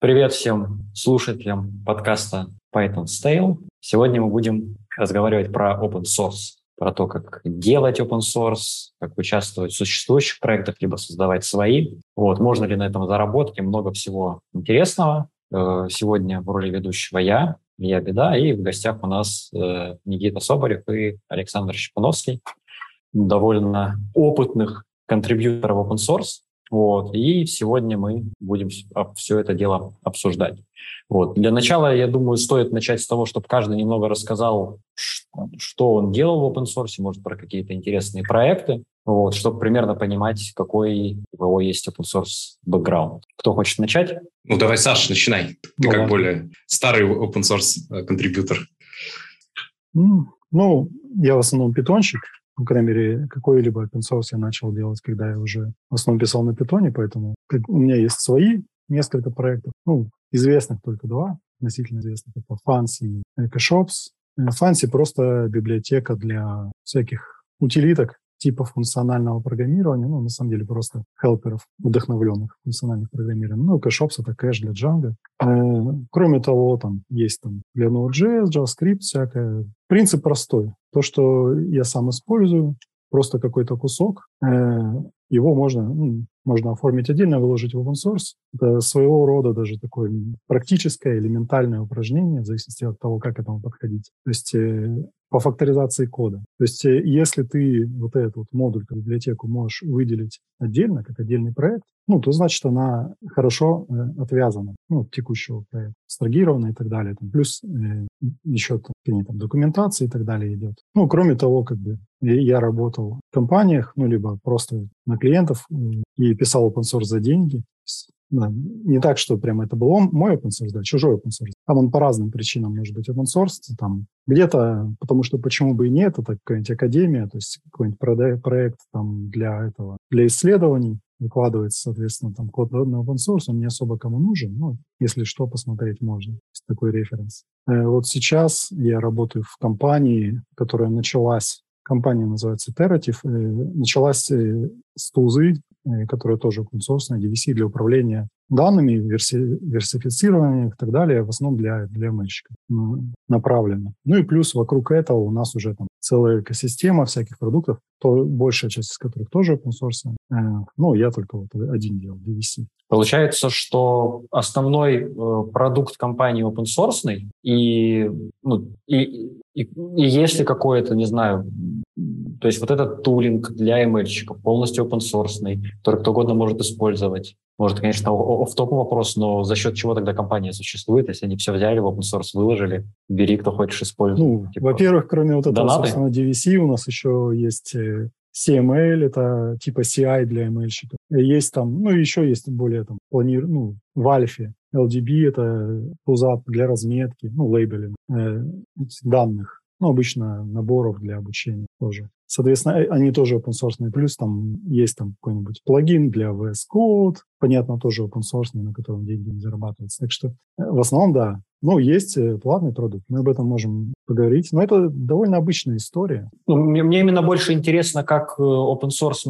Привет всем слушателям подкаста Python Stale. Сегодня мы будем разговаривать про open source, про то, как делать open source, как участвовать в существующих проектах, либо создавать свои. Вот, можно ли на этом заработать, и много всего интересного. Э, сегодня в роли ведущего я, я Беда, и в гостях у нас э, Никита Соболев и Александр Щепановский, довольно опытных контрибьюторов open source. Вот, и сегодня мы будем все это дело обсуждать. Вот. Для начала, я думаю, стоит начать с того, чтобы каждый немного рассказал, что он делал в open source, может, про какие-то интересные проекты, вот, чтобы примерно понимать, какой у него есть open source бэкграунд. Кто хочет начать? Ну, давай, Саша, начинай. Ты ну, как ладно. более старый open source э, контрибьютор. Ну, я в основном питончик, по крайней мере, какой-либо open source я начал делать, когда я уже в основном писал на питоне, поэтому у меня есть свои несколько проектов, ну, известных только два, относительно известных. Это Fancy и EcoShops. Fancy просто библиотека для всяких утилиток, типа функционального программирования, ну, на самом деле просто хелперов, вдохновленных функциональных программированием. Ну, Cache это кэш для Django. Э, кроме того, там есть там для Node.js, JavaScript всякое. Принцип простой. То, что я сам использую, просто какой-то кусок, э, его можно, ну, можно оформить отдельно, выложить в open source. Это своего рода даже такое практическое, элементальное упражнение, в зависимости от того, как к этому подходить. То есть э, по факторизации кода. То есть э, если ты вот этот вот модуль, как библиотеку можешь выделить отдельно, как отдельный проект, ну, то значит она хорошо э, отвязана ну, от текущего проекта, абстрагирована и так далее. Там, плюс э, еще там, там, документация и так далее идет. Ну, кроме того, как бы я работал в компаниях, ну, либо просто на клиентов и писал open source за деньги. Да, не так, что прямо это был он, мой open source, да, чужой open source. Там он по разным причинам может быть open source. Там где-то, потому что почему бы и нет, это какая-нибудь академия, то есть какой-нибудь проект там для этого, для исследований выкладывается, соответственно, там код на open source, он не особо кому нужен, но если что, посмотреть можно. Есть такой референс. Э, вот сейчас я работаю в компании, которая началась компания называется Terative, э, началась э, с тузы, э, которая тоже open source, DVC для управления данными, верси, версифицирования и так далее, в основном для, для мальчиков направлено. Ну и плюс вокруг этого у нас уже там целая экосистема всяких продуктов, то большая часть из которых тоже open source. Ну, я только вот один делал, DVC. Получается, что основной э, продукт компании open source, и, ну, и, и, и если какое-то, не знаю, то есть вот этот тулинг для ML-щиков полностью open source, который кто угодно может использовать. Может, конечно, в топ вопрос, но за счет чего тогда компания существует, если они все взяли в open source, выложили, бери, кто хочешь использовать. Ну, типа, во-первых, кроме вот этого, донаты? собственно, DVC у нас еще есть э, CML — это типа CI для ML-щиков. Есть там, ну, еще есть более там планир, ну, в альфе. LDB — это туза для разметки, ну, лейбелинг э, данных. Ну, обычно наборов для обучения тоже. Соответственно, э, они тоже open source. Плюс там есть там какой-нибудь плагин для VS Code, понятно, тоже open source, на котором деньги не зарабатываются. Так что э, в основном, да, ну, есть э, платный продукт, мы об этом можем поговорить, но это довольно обычная история. Ну, мне, мне именно больше интересно, как open source,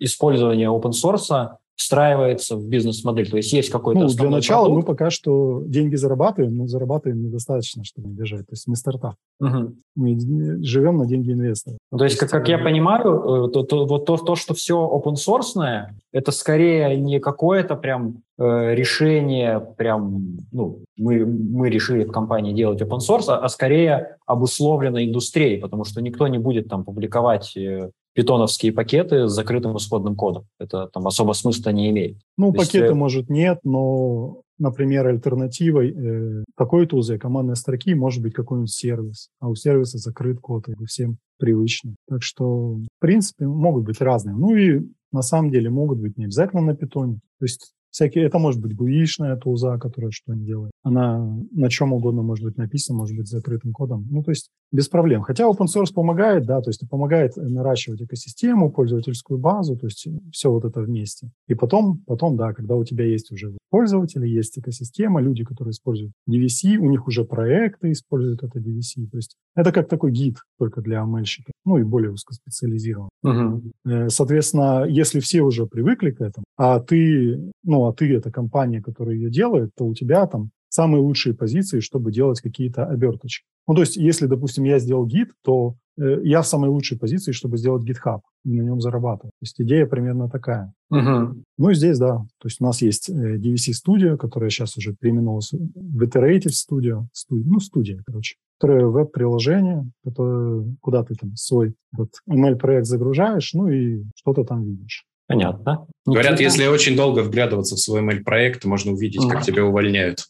использование open source встраивается в бизнес-модель? То есть есть какой-то Ну, для начала продукт? мы пока что деньги зарабатываем, но зарабатываем недостаточно, чтобы держать. То есть мы стартап. Угу. Мы живем на деньги инвесторов. Ну, то есть, как, как я понимаю, э, то, то, вот то, то, что все open source, это скорее не какое-то прям э, решение, прям, ну, мы, мы решили в компании делать open source, а, а скорее обусловлено индустрией, потому что никто не будет там публиковать э, питоновские пакеты с закрытым исходным кодом. Это там особо смысла не имеет. Ну, То пакеты, есть, может, нет, но, например, альтернативой э, такой тузы командной строки может быть какой-нибудь сервис, а у сервиса закрыт код, и всем привычно. Так что, в принципе, могут быть разные. Ну и на самом деле могут быть не обязательно на питоне. То есть всякие, это может быть гуишная тулза, которая что не делает. Она на чем угодно может быть написана, может быть закрытым кодом. Ну, то есть без проблем. Хотя open source помогает, да, то есть помогает наращивать экосистему, пользовательскую базу, то есть все вот это вместе. И потом, потом, да, когда у тебя есть уже пользователи, есть экосистема, люди, которые используют DVC, у них уже проекты используют это DVC. То есть это как такой гид только для ML-щиков, ну и более узкоспециализирован. Угу. Соответственно, если все уже привыкли к этому, а ты, ну, ну, а ты это компания, которая ее делает, то у тебя там самые лучшие позиции, чтобы делать какие-то оберточки. Ну, то есть, если, допустим, я сделал гид, то э, я в самой лучшей позиции, чтобы сделать GitHub и на нем зарабатывать. То есть идея примерно такая. Угу. Ну и здесь, да, то есть у нас есть э, DVC Studio, которая сейчас уже переименовалась в Iterative Studio, студия, ну, студия, короче, которая веб-приложение, которое, куда ты там свой вот, ML-проект загружаешь, ну и что-то там видишь. Понятно. Говорят, Никита? если очень долго вглядываться в свой ML-проект, можно увидеть, как тебя увольняют.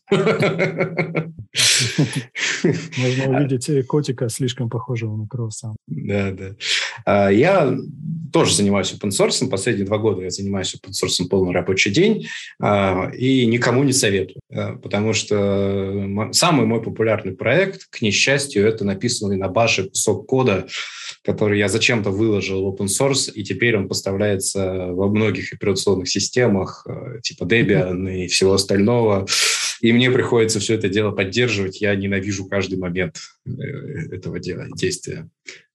Можно увидеть э, котика, слишком похожего на кросса. Да, да. А, я тоже занимаюсь open source. Последние два года я занимаюсь open source полный рабочий день а, и никому не советую, а, потому что самый мой популярный проект, к несчастью, это написанный на баше кусок кода, который я зачем-то выложил в open source, и теперь он поставляется во многих операционных системах, э, типа Debian и всего остального. И мне приходится все это дело поддерживать. Я ненавижу каждый момент э, этого дела, действия.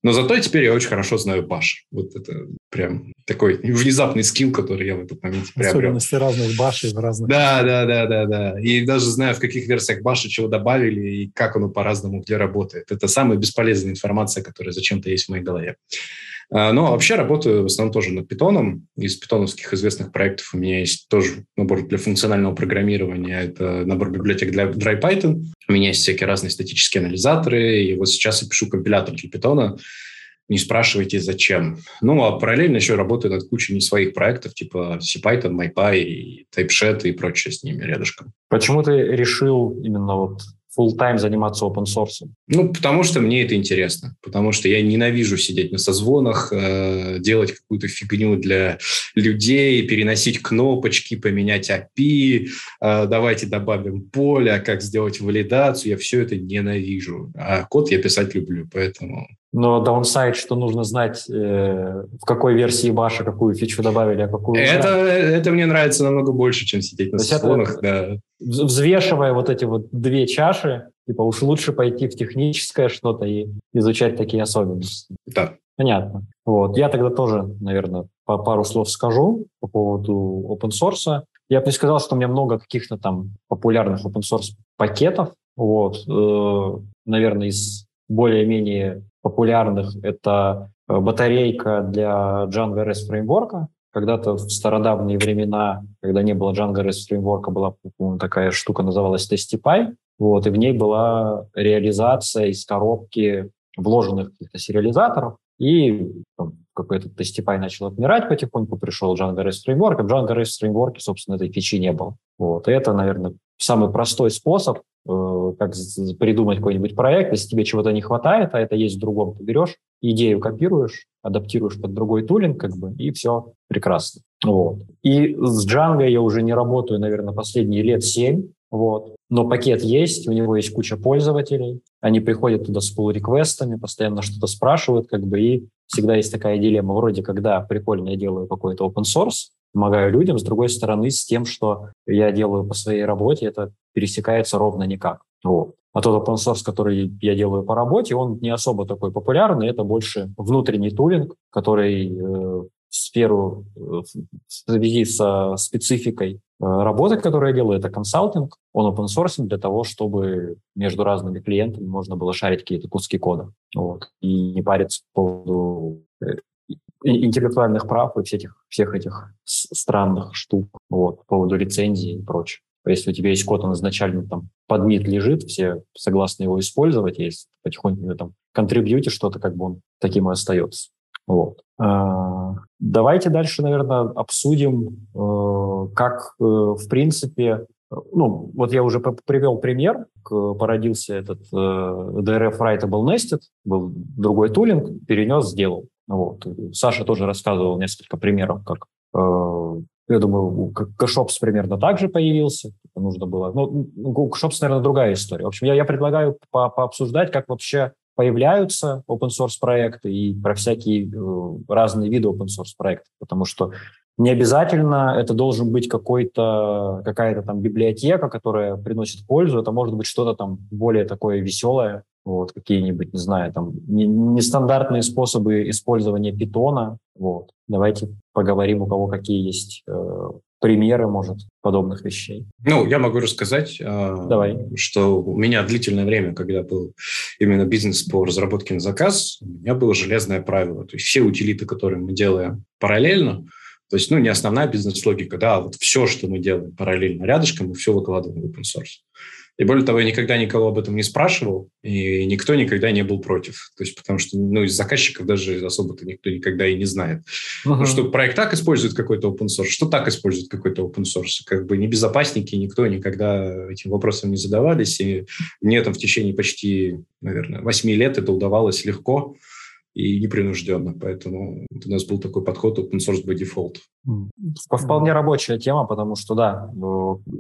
Но зато теперь я очень хорошо знаю баш. Вот это прям такой внезапный скилл, который я в этот момент приобрел. Особенности разных башей в разных... Да, да, да, да, да. И даже знаю, в каких версиях баша чего добавили и как оно по-разному где работает. Это самая бесполезная информация, которая зачем-то есть в моей голове. А, но вообще работаю в основном тоже над питоном. Из питоновских известных проектов у меня есть тоже набор для функционального программирования. Это набор библиотек для DryPython. У меня есть всякие разные статические анализаторы. И вот сейчас я пишу компилятор для питона. Не спрашивайте, зачем. Ну, а параллельно еще работаю над кучей не своих проектов, типа CPython, MyPy, TypeShed и прочее с ними рядышком. Почему ты решил именно вот full time заниматься open source? Ну, потому что мне это интересно. Потому что я ненавижу сидеть на созвонах, э, делать какую-то фигню для людей, переносить кнопочки, поменять API, э, давайте добавим поле, как сделать валидацию. Я все это ненавижу. А код я писать люблю, поэтому но даунсайд, что нужно знать, э, в какой версии баша какую фичу добавили, а какую... Это, это мне нравится намного больше, чем сидеть на созвонах, да. Взвешивая вот эти вот две чаши, типа уж лучше пойти в техническое что-то и изучать такие особенности. Да. Понятно. Вот. Я тогда тоже, наверное, по пару слов скажу по поводу open source. Я бы не сказал, что у меня много каких-то там популярных open source пакетов. Вот. Э, наверное, из более-менее популярных это э, батарейка для Django REST фреймворка. Когда-то в стародавние времена, когда не было Django REST фреймворка, была такая штука, называлась Testify. Вот, и в ней была реализация из коробки вложенных каких-то сериализаторов. И какой-то Testify начал отмирать потихоньку, пришел Django REST фреймворк, а в Django REST фреймворке, собственно, этой фичи не было. Вот, и это, наверное, самый простой способ Э, как придумать какой-нибудь проект, если тебе чего-то не хватает, а это есть в другом, ты берешь, идею копируешь, адаптируешь под другой тулинг, как бы, и все прекрасно. Вот. И с Django я уже не работаю, наверное, последние лет семь, вот. Но пакет есть, у него есть куча пользователей, они приходят туда с pull-реквестами, постоянно что-то спрашивают, как бы, и всегда есть такая дилемма, вроде, когда прикольно я делаю какой-то open source, помогаю людям, с другой стороны, с тем, что я делаю по своей работе, это пересекается ровно никак. Вот. А тот open source, который я делаю по работе, он не особо такой популярный, это больше внутренний тулинг, который э, в сферу э, в связи со спецификой э, работы, которую я делаю, это консалтинг. Он open source для того, чтобы между разными клиентами можно было шарить какие-то куски кода. Вот. И не париться по поводу э, интеллектуальных прав и всех этих, всех этих странных штук вот, по поводу лицензии и прочее. Если у тебя есть код, он изначально там под мид лежит, все согласны его использовать, если потихоньку там контрибьюте что-то, как бы он таким и остается. Вот. А, давайте дальше, наверное, обсудим, э, как, э, в принципе, ну, вот я уже привел пример, породился этот э, DRF Writable Nested, был другой тулинг, перенес, сделал. Вот. Саша тоже рассказывал несколько примеров, как э, я думаю, Кэшопс примерно так же появился. Нужно было. Ну, Кэшопс, наверное, другая история. В общем, я, я предлагаю по пообсуждать, как вообще появляются open source проекты и про всякие э, разные виды open source проектов, потому что не обязательно это должен быть какой-то, какая-то там библиотека, которая приносит пользу. Это может быть что-то там более такое веселое, вот, какие-нибудь, не знаю, там, нестандартные способы использования питона, вот. Давайте поговорим, у кого какие есть э, примеры, может, подобных вещей? Ну, я могу рассказать, Давай. что у меня длительное время, когда был именно бизнес по разработке на заказ, у меня было железное правило. То есть все утилиты, которые мы делаем параллельно, то есть, ну, не основная бизнес-логика, да, а вот все, что мы делаем параллельно рядышком, мы все выкладываем в open source. И более того, я никогда никого об этом не спрашивал, и никто никогда не был против. То есть, потому что ну, из заказчиков даже особо-то никто никогда и не знает. Uh-huh. Ну, что проект так использует какой-то open source, что так использует какой-то open source. Как бы не безопасники, никто никогда этим вопросом не задавались. И мне там в течение почти, наверное, восьми лет это удавалось легко и непринужденно. Поэтому у нас был такой подход open source by default. Вполне рабочая тема, потому что, да,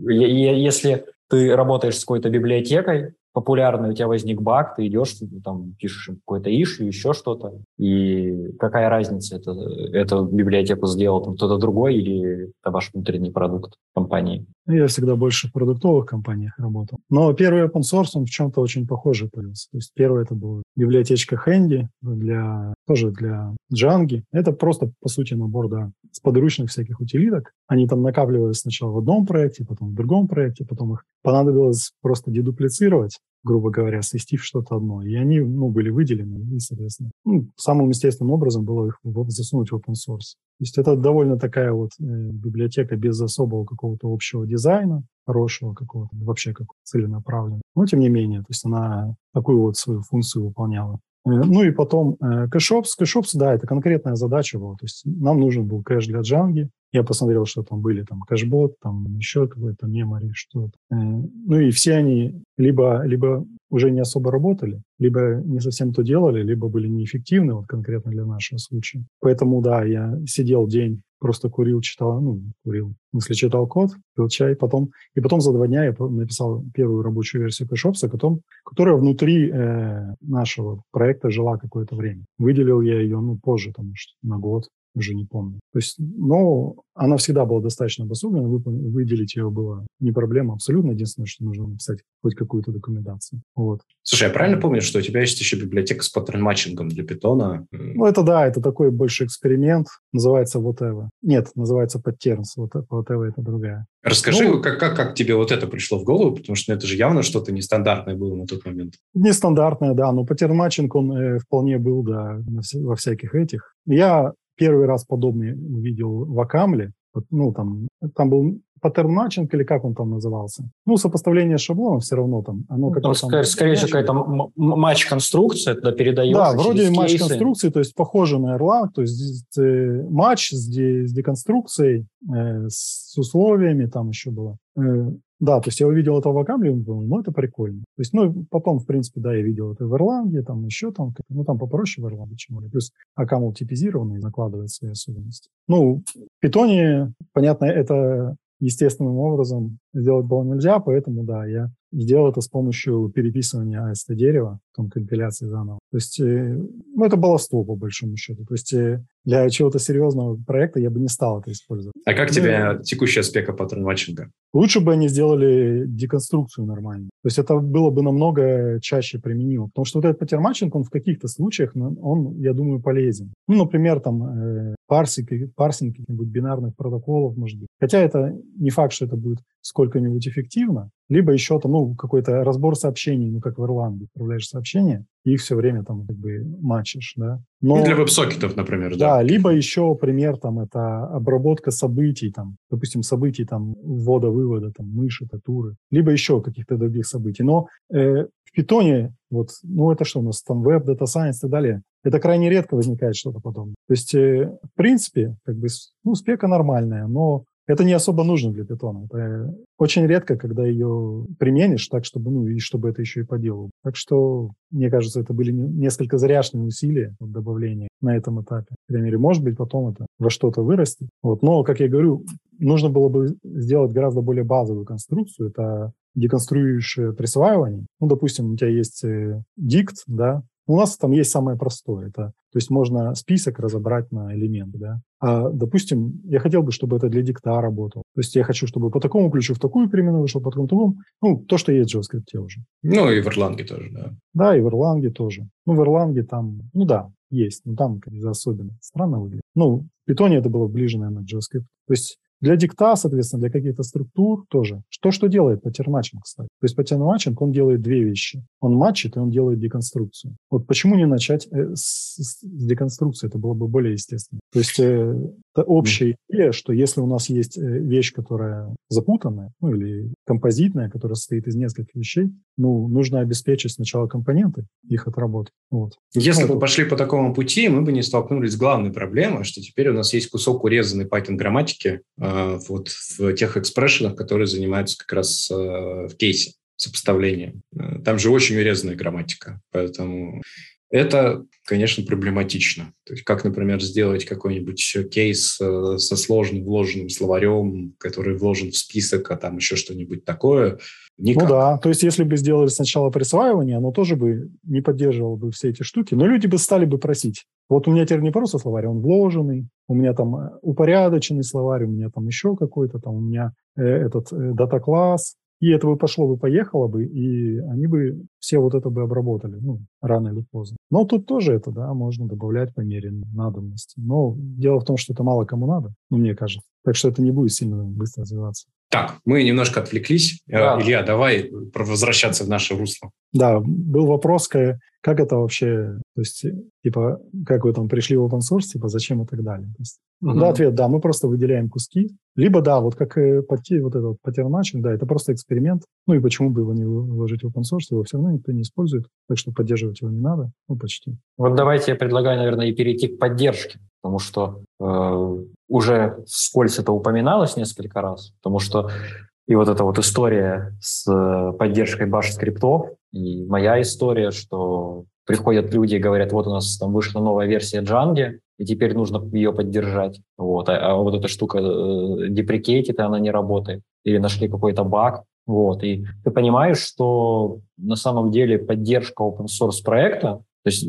если ты работаешь с какой-то библиотекой, популярный, у тебя возник баг, ты идешь, там пишешь какой-то ишь, еще что-то, и какая разница, это, это библиотеку сделал там кто-то другой или это ваш внутренний продукт компании? Ну, я всегда больше в продуктовых компаниях работал. Но первый open source, он в чем-то очень похожий появился. То есть первый это была библиотечка Handy для, тоже для Django. Это просто, по сути, набор да, с подручных всяких утилиток. Они там накапливались сначала в одном проекте, потом в другом проекте, потом их понадобилось просто дедуплицировать грубо говоря, свести в что-то одно. И они ну, были выделены, и, соответственно, ну, самым естественным образом было их засунуть в open source. То есть это довольно такая вот э, библиотека без особого какого-то общего дизайна, хорошего какого-то, вообще как целенаправленного. Но тем не менее, то есть она такую вот свою функцию выполняла. Э, ну и потом э, cacheops. Cacheops, да, это конкретная задача была. То есть нам нужен был кэш для Django. Я посмотрел, что там были, там cachebot, там еще какой-то memory, что-то. Э, ну и все они либо, либо уже не особо работали, либо не совсем то делали, либо были неэффективны, вот конкретно для нашего случая. Поэтому, да, я сидел день, просто курил, читал, ну, курил, в смысле, читал код, пил чай, потом, и потом за два дня я написал первую рабочую версию Cacheops а, которая внутри э, нашего проекта жила какое-то время. Выделил я ее, ну, позже, там, на год, уже не помню. То есть, но она всегда была достаточно обособлена, выделить ее было не проблема абсолютно. Единственное, что нужно написать хоть какую-то документацию. Вот. Слушай, я правильно помню, что у тебя есть еще библиотека с паттерн-матчингом для питона? Ну, это да, это такой больше эксперимент. Называется whatever. Нет, называется patterns. Whatever это другая. Расскажи, ну, как, как, как тебе вот это пришло в голову, потому что ну, это же явно что-то нестандартное было на тот момент. Нестандартное, да, но паттерн-матчинг, он э, вполне был, да, во всяких этих. Я Первый раз подобный увидел в OCaml е. Ну, там, там был паттерн матчинг или как он там назывался. Ну, сопоставление шаблонов все равно там. Оно как там, скорее, скорее всего, какая-то матч-конструкция, туда передаешь. Да, вроде матч-конструкции, то есть похоже на Erlang, то есть э, матч с, де, с деконструкцией, э, с условиями там еще было. Э, да, то есть я увидел это в Акамле, думаю, ну, это прикольно. То есть, ну, потом, в принципе, да, я видел это в Ирландии, там еще там, ну, там попроще в Ирландии, чем. Плюс Акамл типизированный, накладывает свои особенности. Ну, в Питоне, понятно, это естественным образом сделать было нельзя, поэтому, да, я сделал это с помощью переписывания AST дерева, потом компиляции заново. То есть, э, ну, это баловство, по большому счету. То есть, э, для чего-то серьезного проекта я бы не стал это использовать. А как ну, тебе текущая спека паттерн матчинга? Лучше бы они сделали деконструкцию нормально. То есть, это было бы намного чаще применимо. Потому что вот этот паттерн матчинг, он в каких-то случаях, он, я думаю, полезен. Ну, например, там, э, парсинг, парсинг каких-нибудь бинарных протоколов, может быть. Хотя это не факт, что это будет сколько-нибудь эффективно, либо еще там, ну, какой-то разбор сообщений, ну, как в Erlang е, отправляешь сообщения, и их все время там как бы матчишь, да. Но, ну, для веб-сокетов, например, да. Да, либо еще пример там это обработка событий, там, допустим, событий там ввода-вывода, там, мыши, татуры, либо еще каких-то других событий. Но э, в питоне вот, ну, это что у нас там, веб, дата сайенс и так далее, это крайне редко возникает что-то подобное. То есть, э, в принципе, как бы, ну, спека нормальная, но это не особо нужно для питона. Это очень редко, когда ее применишь так, чтобы, ну, и чтобы это еще и поделал. Так что, мне кажется, это были несколько заряженные усилия вот, добавления на этом этапе. По крайней мере, может быть, потом это во что-то вырастет. Вот. Но, как я говорю, нужно было бы сделать гораздо более базовую конструкцию. Это деконструирующее присваивание. Ну, допустим, у тебя есть э, dict, да, у нас там есть самое простое. Это, то есть можно список разобрать на элементы. Да? А, допустим, я хотел бы, чтобы это для dict а работало. То есть я хочу, чтобы по такому ключу в такую переменную вышел, по такому такому. Ну, то, что есть в JavaScript уже. Ну, и в Erlang тоже, да. Да, и в Erlang тоже. Ну, в Erlang там, ну да, есть, но там как-то особенно странно выглядит. Ну, в Python это было ближе, наверное, к JavaScript. То есть Для dict а, соответственно, для каких-то структур тоже. Что, что делает паттерн-матчинг, кстати? То есть паттерн-матчинг, он делает две вещи. Он матчит, и он делает деконструкцию. Вот почему не начать э, с, с деконструкции? Это было бы более естественно. То есть э, это общая идея, что если у нас есть э, вещь, которая запутанная, ну или композитная, которая состоит из нескольких вещей, ну, нужно обеспечить сначала компоненты, их отработать. Вот. Если бы пошли по такому пути, мы бы не столкнулись с главной проблемой, что теперь у нас есть кусок урезанной Python грамматики э, вот в тех экспрессионах, которые занимаются как раз э, в кейсе сопоставления. Э, там же очень урезанная грамматика, поэтому это, конечно, проблематично. То есть как, например, сделать какой-нибудь кейс э, со сложным вложенным словарем, который вложен в список, а там еще что-нибудь такое. Никак. Ну да, то есть если бы сделали сначала присваивание, оно тоже бы не поддерживало бы все эти штуки, но люди бы стали бы просить. Вот у меня теперь не просто словарь, он вложенный, у меня там э, упорядоченный словарь, у меня там еще какой-то, там у меня э, этот дата-класс, и это бы пошло бы, поехало бы, и они бы все вот это бы обработали, ну, рано или поздно. Но тут тоже это, да, можно добавлять по мере надобности. Но дело в том, что это мало кому надо, ну, мне кажется. Так что это не будет сильно быстро развиваться. Так, мы немножко отвлеклись. Да. Илья, давай возвращаться в наше русло. Да, был вопрос, как это вообще, то есть, типа, как вы там пришли в open source, типа, зачем и так далее. То есть, угу. Да, ответ, да, мы просто выделяем куски. Либо, да, вот как пати, вот этот паттерначинг, да, это просто эксперимент. Ну и почему бы его не вложить в open source, его все равно никто не использует, так что поддерживать его не надо, ну, почти. Вот давайте я предлагаю, наверное, и перейти к поддержке, потому что э, уже вскользь это упоминалось несколько раз, потому что и вот эта вот история с э, поддержкой баш скриптов, и моя история, что приходят люди и говорят, вот у нас там вышла новая версия Django, и теперь нужно ее поддержать. Вот. А, а вот эта штука деприкейтит, и она не работает. Или нашли какой-то баг. Вот. И ты понимаешь, что на самом деле поддержка open source проекта то есть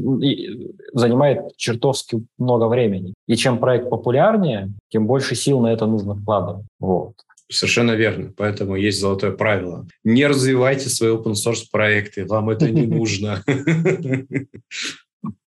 занимает чертовски много времени. И чем проект популярнее, тем больше сил на это нужно вкладывать. Вот. Совершенно верно. Поэтому есть золотое правило. Не развивайте свои open source проекты, вам это не нужно.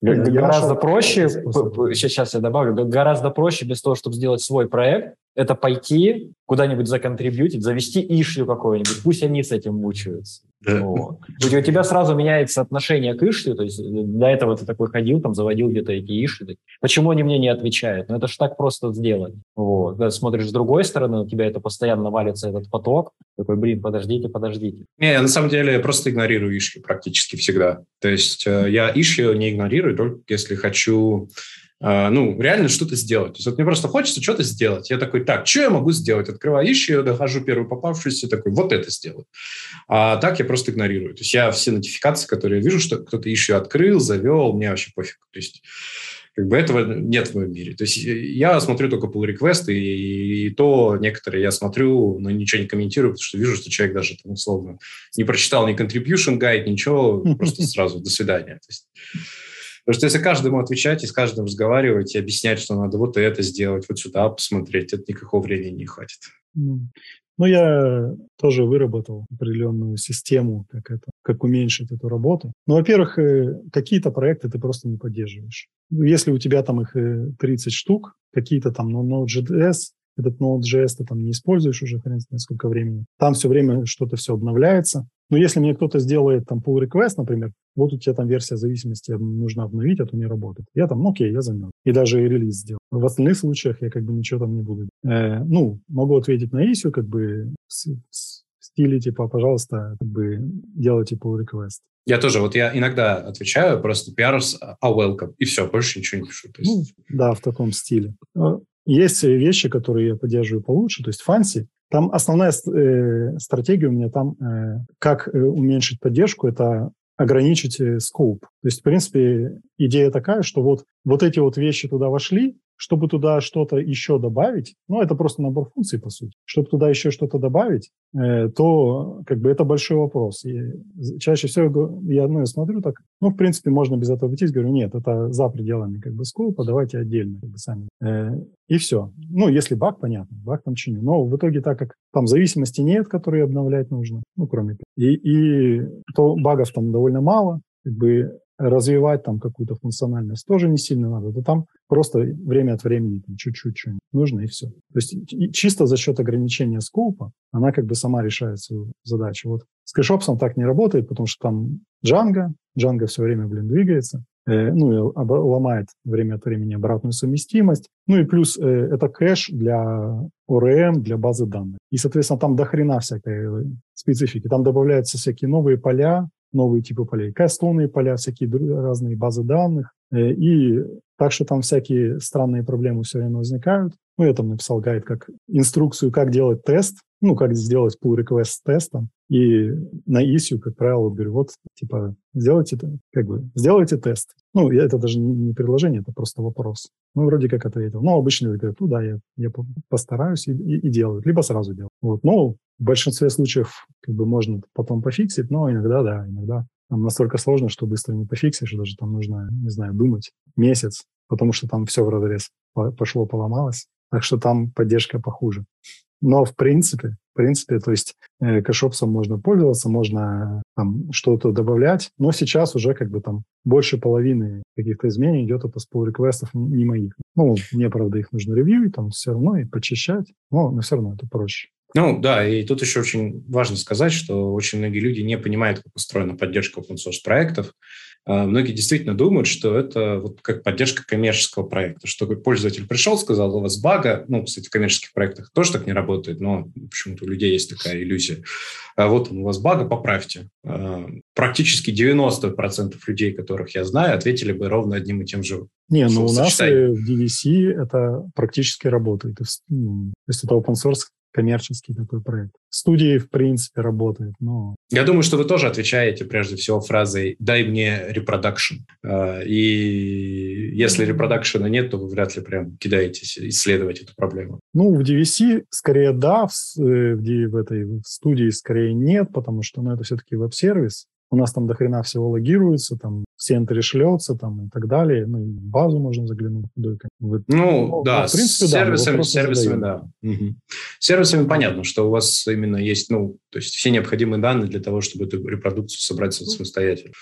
Гораздо проще, сейчас я добавлю, гораздо проще без того, чтобы сделать свой проект, это пойти куда-нибудь законтрибьютить, завести ишью какое-нибудь, пусть они с этим мучаются. Да. Вот. У тебя сразу меняется отношение к ишлю, то есть до этого ты такой ходил, там заводил где-то эти ишли. Почему они мне не отвечают? Ну это ж так просто сделать. Вот. Когда смотришь с другой стороны, у тебя это постоянно валится этот поток. Такой, блин, подождите, подождите. Не, я на самом деле просто игнорирую ишки практически всегда. То есть э, я ишью не игнорирую, только если хочу ну, реально что-то сделать. То есть вот мне просто хочется что-то сделать. Я такой, так, что я могу сделать? Открываю ищу, дохожу первую попавшуюся, такой, вот это сделаю. А так я просто игнорирую. То есть я все нотификации, которые я вижу, что кто-то ищу открыл, завел, мне вообще пофиг. То есть как бы этого нет в моем мире. То есть я смотрю только pull request, и, и то некоторые я смотрю, но ничего не комментирую, потому что вижу, что человек даже там, условно не прочитал ни contribution guide, ничего, просто сразу до свидания. То есть Потому что если каждому отвечать и с каждым разговаривать и объяснять, что надо вот это сделать, вот сюда посмотреть, это никакого времени не хватит. Ну, я тоже выработал определенную систему, как, это, как уменьшить эту работу. Ну, во-первых, э, какие-то проекты ты просто не поддерживаешь. Ну, если у тебя там их 30 э, штук, какие-то там ну, Node.js, этот Node.js ты там не используешь уже, хрен знает сколько времени. Там все время что-то все обновляется. Но если мне кто-то сделает там pull request, например, вот у тебя там версия зависимости нужно обновить, а то не работает. Я там, ну окей, я займу. И даже релиз сделал. В остальных случаях я как бы ничего там не буду. Э, ну, могу ответить на issue, как бы с, с, в стиле типа, пожалуйста, как бы делайте pull request. Я тоже, вот я иногда отвечаю просто PRs, а welcome, и все, больше ничего не пишу. То есть... ну, да, в таком стиле. Есть вещи, которые я поддерживаю получше, то есть фанси. Там основная э, стратегия у меня там, э, как э, уменьшить поддержку, это ограничить э, скоп. То есть, в принципе, идея такая, что вот, вот эти вот вещи туда вошли, чтобы туда что-то еще добавить, ну, это просто набор функций, по сути. Чтобы туда еще что-то добавить, э, то как бы это большой вопрос. И чаще всего я, ну, я смотрю так, ну, в принципе, можно без этого обойтись, говорю, нет, это за пределами как бы скопа, давайте отдельно как бы сами. Э, и все. Ну, если баг, понятно, баг там чиню. Но в итоге, так как там зависимости нет, которые обновлять нужно, ну, кроме... И, и то багов там довольно мало, как бы развивать там какую-то функциональность тоже не сильно надо. Да там просто время от времени там, чуть-чуть что нужно и все. То есть чисто за счет ограничения скопа она как бы сама решает свою задачу. Вот с кэшопсом так не работает, потому что там Django, Django все время, блин, двигается, э, ну, и ломает время от времени обратную совместимость. Ну и плюс э, это кэш для ORM, для базы данных. И, соответственно, там до хрена всякой специфики. Там добавляются всякие новые поля, новые типы полей, кастонные поля, всякие разные базы данных. Э, и так что там всякие странные проблемы все время возникают. Ну, я там написал гайд, как инструкцию, как делать тест, ну, как сделать pull request тестом. И на issue, как правило, говорю, вот, типа, сделайте, как бы, сделайте тест. Ну, это даже не предложение, это просто вопрос. Ну, вроде как ответил. Ну, обычно люди говорят, ну, да, я, я постараюсь и, и, и делаю. Либо сразу делаю. Вот. Ну, в большинстве случаев, как бы, можно потом пофиксить, но иногда, да, иногда там настолько сложно, что быстро не пофиксишь, даже там нужно, не знаю, думать месяц, потому что там все в разрез пошло, поломалось. Так что там поддержка похуже. Но в принципе, в принципе, то есть э, кэшопсом можно пользоваться, можно там что-то добавлять, но сейчас уже как бы там больше половины каких-то изменений идет от pull реквестов не моих. Ну, мне, правда, их нужно ревью, там все равно и почищать, но, но все равно это проще. Ну да, и тут еще очень важно сказать, что очень многие люди не понимают, как устроена поддержка open source проектов. А, многие действительно думают, что это вот как поддержка коммерческого проекта, что пользователь пришел, сказал, у вас бага, ну, кстати, в коммерческих проектах тоже так не работает, но почему-то у людей есть такая иллюзия. А вот у вас бага, поправьте. А, практически 90% людей, которых я знаю, ответили бы ровно одним и тем же. Не, ну у нас в DVC это практически работает. То есть это open source коммерческий такой проект. Студии, в принципе, работают, но... Я думаю, что вы тоже отвечаете прежде всего фразой «дай мне reproduction». А, и если reproduction а нет, то вы вряд ли прям кидаетесь исследовать эту проблему. Ну, в DVC скорее да, в, э, в, в этой в студии скорее нет, потому что ну, это все-таки веб-сервис у нас там дохрена всего логируется, там в центре шлется там и так далее. Ну, и в базу можно заглянуть. Ну, ну да, в принципе, с сервисами, да, сервисами, да. Угу. сервисами понятно, что у вас именно есть, ну, то есть все необходимые данные для того, чтобы эту репродукцию собрать самостоятельно.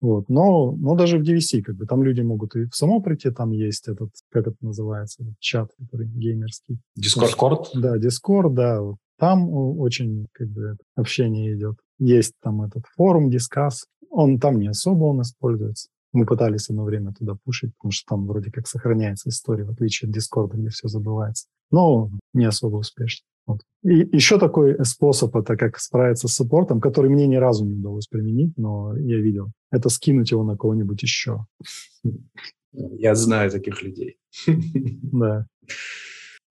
Вот. Но, но даже в DVC, как бы, там люди могут и в само прийти, там есть этот, как это называется, чат, который геймерский. Discord? Да, Discord, да. Вот. Там очень, как бы, общение идет. Есть там этот форум, дискас. Он там не особо он используется. Мы пытались одно время туда пушить, потому что там вроде как сохраняется история, в отличие от Дискорда, где все забывается. Но не особо успешно. Вот. И еще такой способ, это как справиться с саппортом, который мне ни разу не удалось применить, но я видел. Это скинуть его на кого-нибудь еще. Я знаю таких людей. Да.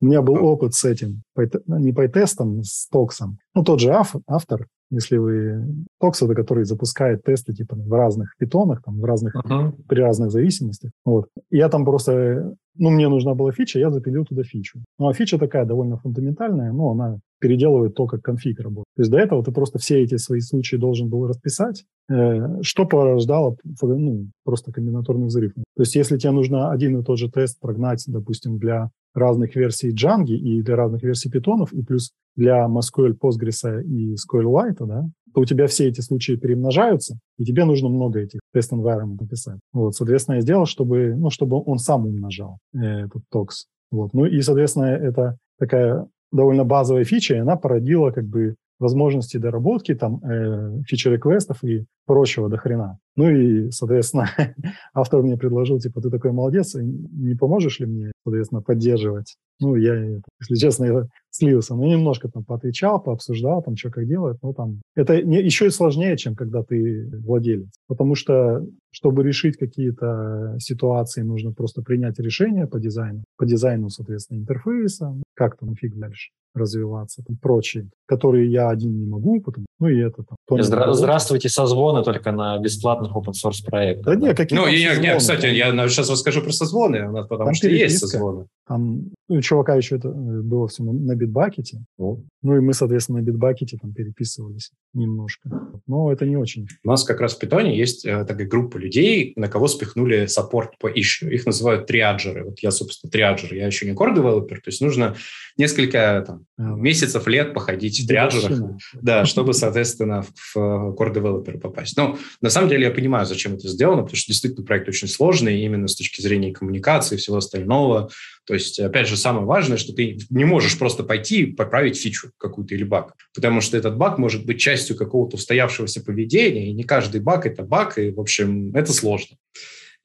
У меня был опыт с этим, не по тестам, с токсом. Ну, тот же автор, если вы... Токс это который запускает тесты типа в разных питонах, там, в разных, uh-huh. при разных зависимостях. Вот. Я там просто... Ну, мне нужна была фича, я запилил туда фичу. Ну, а фича такая довольно фундаментальная, но она переделывает то, как конфиг работает. То есть до этого ты просто все эти свои случаи должен был расписать, э, что порождало ну, просто комбинаторный взрыв. То есть если тебе нужно один и тот же тест прогнать, допустим, для разных версий Django и для разных версий питонов, и плюс для MySQL, Postgres и SQLite, да, то у тебя все эти случаи перемножаются, и тебе нужно много этих тест environment написать. Вот, соответственно, я сделал, чтобы, ну, чтобы он сам умножал э, этот токс. Вот. Ну и, соответственно, это такая довольно базовая фича, и она породила как бы возможности доработки, там, э, фичер-реквестов и прочего до хрена. Ну и, соответственно, автор мне предложил, типа, ты такой молодец, не поможешь ли мне, соответственно, поддерживать? Ну, я, если честно, я слился. Ну, немножко там поотвечал, пообсуждал, там, что как делать. Ну, там, это не, еще и сложнее, чем когда ты владелец. Потому что, чтобы решить какие-то ситуации, нужно просто принять решение по дизайну. По дизайну, соответственно, интерфейса, как там фиг дальше развиваться, там, прочие, которые я один не могу, потому, ну и это там. Здра- здравствуйте, созвоны только на бесплатных open source проектах. Да, да. нет, какие Ну, я, я, кстати, я сейчас расскажу про созвоны, потому там что есть созвоны. Там у чувака еще это э, было все на, на битбакете. Ну. ну и мы, соответственно, на битбакете там переписывались немножко. Но это не очень. У нас как раз в питоне есть э, такая группа людей, на кого спихнули саппорт по issue. Их называют триаджеры. Вот я, собственно, триаджер. Я еще не core developer, то есть нужно несколько там, а, месяцев, лет походить в триаджерах, да, чтобы, соответственно, в core developer попасть. Но на самом деле я понимаю, зачем это сделано, потому что действительно проект очень сложный именно с точки зрения коммуникации и всего остального. То есть, опять же, самое важное, что ты не можешь просто пойти и поправить фичу какую-то или баг, потому что этот баг может быть частью какого-то устоявшегося поведения, и не каждый баг – это баг, и, в общем, это сложно.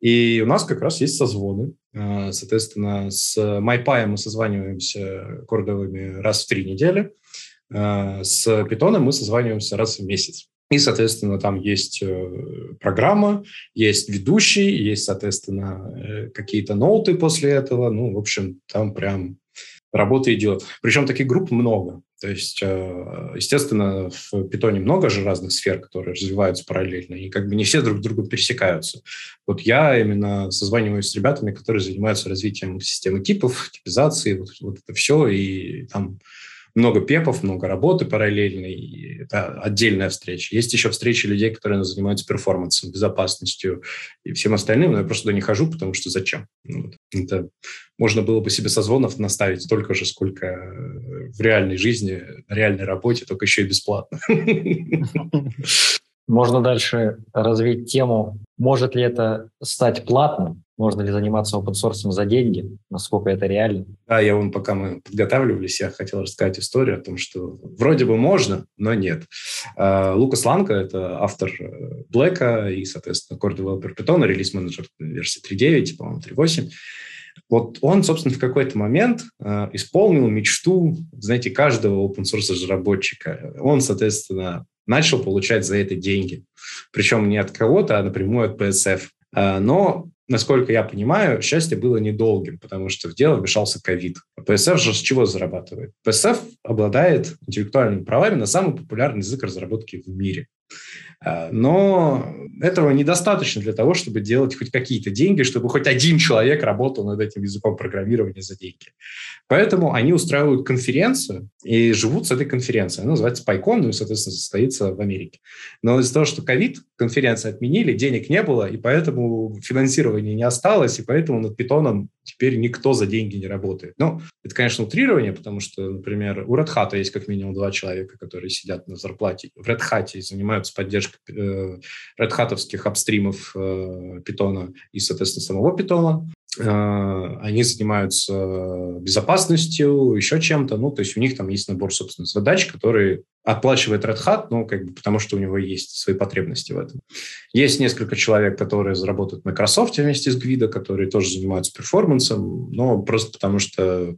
И у нас как раз есть созвоны. А, соответственно, с MyPy мы созваниваемся кордовыми раз в три недели. А, с питоном мы созваниваемся раз в месяц. И, соответственно, там есть э, программа, есть ведущий, есть, соответственно, э, какие-то ноуты после этого. Ну, в общем, там прям работа идет. Причем таких групп много. То есть, э, естественно, в питоне много же разных сфер, которые развиваются параллельно, и как бы не все друг с другом пересекаются. Вот я именно созваниваюсь с ребятами, которые занимаются развитием системы типов, типизации, вот, вот это все, и там много пепов, много работы параллельной, и это отдельная встреча. Есть еще встречи людей, которые занимаются перформансом, безопасностью и всем остальным, но я просто туда не хожу, потому что зачем? Ну вот. Это можно было бы себе созвонов наставить столько же, сколько э, в реальной жизни, реальной работе, только еще и бесплатно. Можно дальше развить тему, может ли это стать платным, можно ли заниматься open source за деньги, насколько это реально. Да, я вам, пока мы подготавливались, я хотел рассказать историю о том, что вроде бы можно, но нет. А, Лукас Ланка – это автор Блэка и, соответственно, Core Developer Python, релиз-менеджер версии 3.9, по-моему, 3.8. Вот он, собственно, в какой-то момент э, исполнил мечту, знаете, каждого open source разработчика. Он, соответственно, начал получать за это деньги. Причем не от кого-то, а напрямую от PSF. А, но, насколько я понимаю, счастье было недолгим, потому что в дело вмешался ковид. А PSF же с чего зарабатывает? PSF обладает интеллектуальными правами на самый популярный язык разработки в мире. А, но этого недостаточно для того, чтобы делать хоть какие-то деньги, чтобы хоть один человек работал над этим языком программирования за деньги. Поэтому они устраивают конференцию и живут с этой конференцией. Она называется PyCon, ну и, соответственно, состоится в Америке. Но из-за того, что ковид, конференцию отменили, денег не было, и поэтому финансирования не осталось, и поэтому над питоном теперь никто за деньги не работает. Ну, это, конечно, утрирование, потому что, например, у Red Hat есть как минимум два человека, которые сидят на зарплате в Red Hat и занимаются поддержкой э, Red Hat апстримов э, питона и, соответственно, самого питона. Э, они занимаются безопасностью, еще чем-то. Ну, то есть у них там есть набор, собственно, задач, которые оплачивает Red Hat, ну, как бы потому что у него есть свои потребности в этом. Есть несколько человек, которые заработают в Microsoft вместе с Гвидо, которые тоже занимаются перформансом, но просто потому что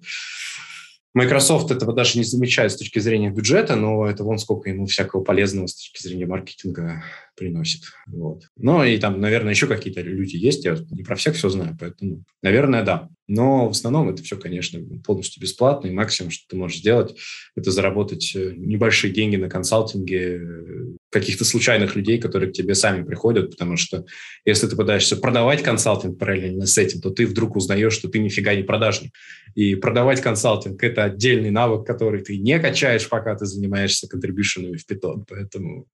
Microsoft этого даже не замечает с точки зрения бюджета, но это вон сколько ему всякого полезного с точки зрения маркетинга приносит. Вот. Ну и там, наверное, еще какие-то люди есть, я не про всех все знаю, поэтому, наверное, да. Но в основном это все, конечно, полностью бесплатно, и максимум, что ты можешь сделать, это заработать э, небольшие деньги на консалтинге э, каких-то случайных людей, которые к тебе сами приходят, потому что если ты пытаешься продавать консалтинг параллельно с этим, то ты вдруг узнаешь, что ты нифига не продажник. И продавать консалтинг – это отдельный навык, который ты не качаешь, пока ты занимаешься контрибьюшенами в Python. Поэтому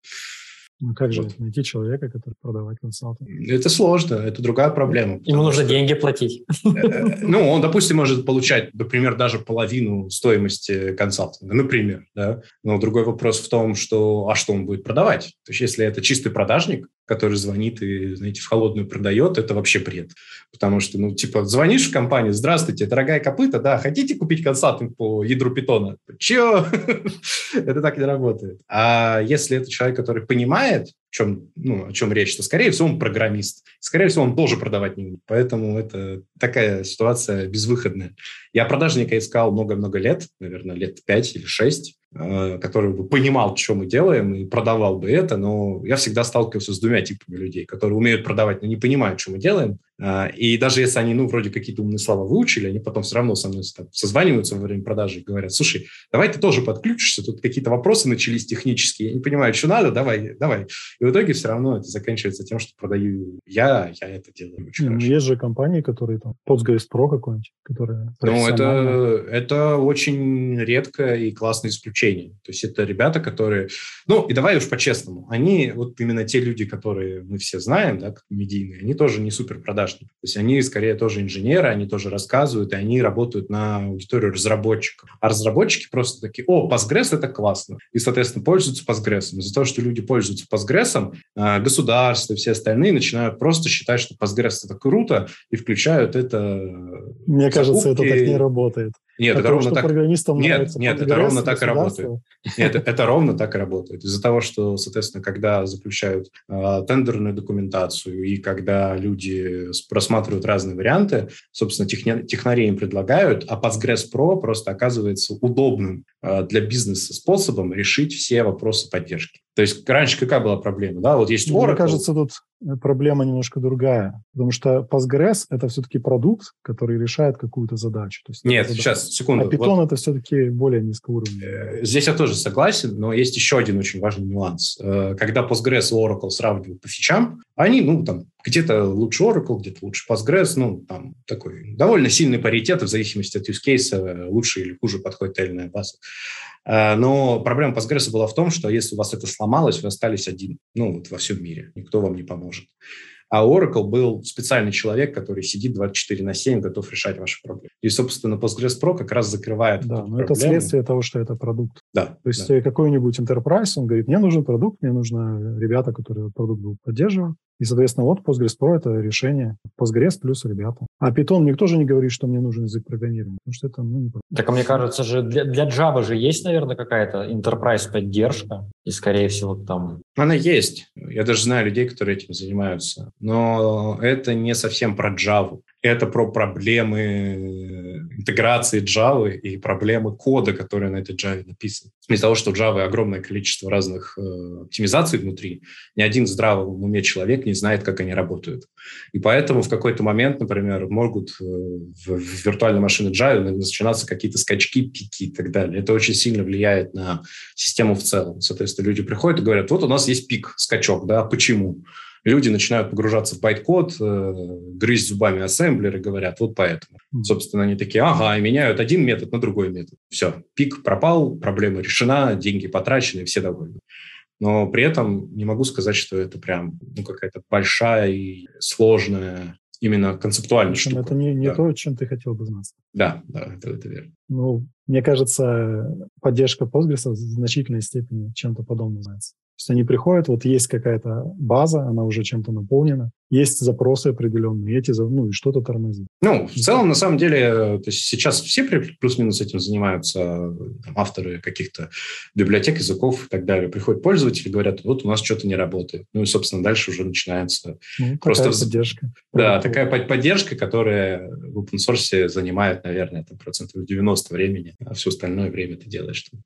ну как же вот. найти человека, который продавать консалтинг? Это сложно, это другая проблема. Ему нужно что, деньги платить. Э, э, ну, он, допустим, может получать, например, даже половину стоимости консалтинга, например, да. Но другой вопрос в том, что, а что он будет продавать? То есть, если это чистый продажник, который звонит и, знаете, в холодную продает, это вообще бред. Потому что, ну, типа, звонишь в компанию, здравствуйте, дорогая копыта, да, хотите купить консалтинг по ядру питона? Чего? это так не работает. А если это человек, который понимает, чем, ну, о чем речь, то, скорее всего, он программист. Скорее всего, он тоже продавать не умеет. Поэтому это такая ситуация безвыходная. Я продажника искал много-много лет, наверное, лет пять или шесть, который бы понимал, что мы делаем, и продавал бы это, но я всегда сталкивался с двумя типами людей, которые умеют продавать, но не понимают, что мы делаем, и даже если они, ну, вроде какие-то умные слова выучили, они потом все равно со мной там, созваниваются во время продажи и говорят, слушай, давай ты тоже подключишься, тут какие-то вопросы начались технические, я не понимаю, что надо, давай, давай. И в итоге все равно это заканчивается тем, что продаю я, я это делаю очень не, ну, Есть же компании, которые там, Postgres Pro какой-нибудь, которые Ну, это, это очень редкое и классное исключение. То есть это ребята, которые... Ну, и давай уж по-честному, они, вот именно те люди, которые мы все знаем, да, медийные, они тоже не супер продажные продажники. То есть они скорее тоже инженеры, они тоже рассказывают, и они работают на аудиторию разработчиков. А разработчики просто такие, о, Postgres это классно. И, соответственно, пользуются Postgres. Из-за того, что люди пользуются Postgres, а, государство и все остальные начинают просто считать, что Postgres это круто, и включают это Мне кажется, это так не работает. Нет, это ровно так. Программистам нет, нет, это ровно так и работает. Нет, это ровно так и работает. Из-за того, что, соответственно, когда заключают э, тендерную документацию и когда люди просматривают разные варианты, собственно, техни- технари им предлагают, а Postgres Pro просто оказывается удобным э, для бизнеса способом решить все вопросы поддержки. То есть раньше какая была проблема? Да, вот есть Oracle. Мне кажется, тут э, проблема немножко другая, потому что Postgres — это все-таки продукт, который решает какую-то задачу. То есть Нет, задача. сейчас, секунду. А Python вот. — это все-таки более низкоуровневый. Э, здесь я тоже согласен, но есть еще один очень важный нюанс. Э, когда Postgres и Oracle сравнивают по фичам, они, ну, там, где-то лучше Oracle, где-то лучше Postgres, ну, там такой довольно сильный паритет в зависимости от use case, лучше или хуже подходит иная база. Э, но проблема Postgres была в том, что если у вас это сломалось, вы остались один, ну, вот во всем мире. Никто вам не поможет. А Oracle был специальный человек, который сидит 24 на 7, готов решать ваши проблемы. И, собственно, Postgres Pro как раз закрывает Да, но это следствие того, что это продукт. Да. То есть да. какой-нибудь enterprise, он говорит, мне нужен продукт, мне нужны ребята, которые продукт будут поддерживать. И, соответственно, вот Postgres Pro — это решение. Postgres плюс ребята. А Python никто же не говорит, что мне нужен язык программирования, потому что это, ну, не Так, а мне кажется же, для, для Java же есть, наверное, какая-то enterprise поддержка, и, скорее всего, там... Она есть. Я даже знаю людей, которые этим занимаются. Но это не совсем про Java это про проблемы интеграции Java и проблемы кода, который на этой Java написан. Из-за того, что в Java огромное количество разных э, оптимизаций внутри, ни один здравый в уме человек не знает, как они работают. И поэтому в какой-то момент, например, могут э, в, в виртуальной машине Java начинаться какие-то скачки, пики и так далее. Это очень сильно влияет на систему в целом. Соответственно, люди приходят и говорят, вот у нас есть пик, скачок, да, почему? Люди начинают погружаться в байт-код, э, грызть зубами ассемблеры, говорят, вот поэтому. Собственно, они такие, ага, и меняют один метод на другой метод. Все, пик пропал, проблема решена, деньги потрачены, все довольны. Но при этом не могу сказать, что это прям ну, какая-то большая и сложная именно концептуальная штука. Это не, не да. то, чем ты хотел бы знать. Да, да, это, это верно. Ну, мне кажется, поддержка Postgres в значительной степени чем-то подобным занимается. То есть они приходят, вот есть какая-то база, она уже чем-то наполнена, есть запросы определенные, эти, ну, и что-то тормозит. Ну, в целом, на самом деле, то есть сейчас все плюс-минус этим занимаются, там, авторы каких-то библиотек, языков и так далее. Приходят пользователи, говорят, вот у нас что-то не работает. Ну, и, собственно, дальше уже начинается ну, просто... поддержка. Да, такая поддержка, которая в open source занимает, наверное, там, процентов 90 времени, а все остальное время ты делаешь. Там,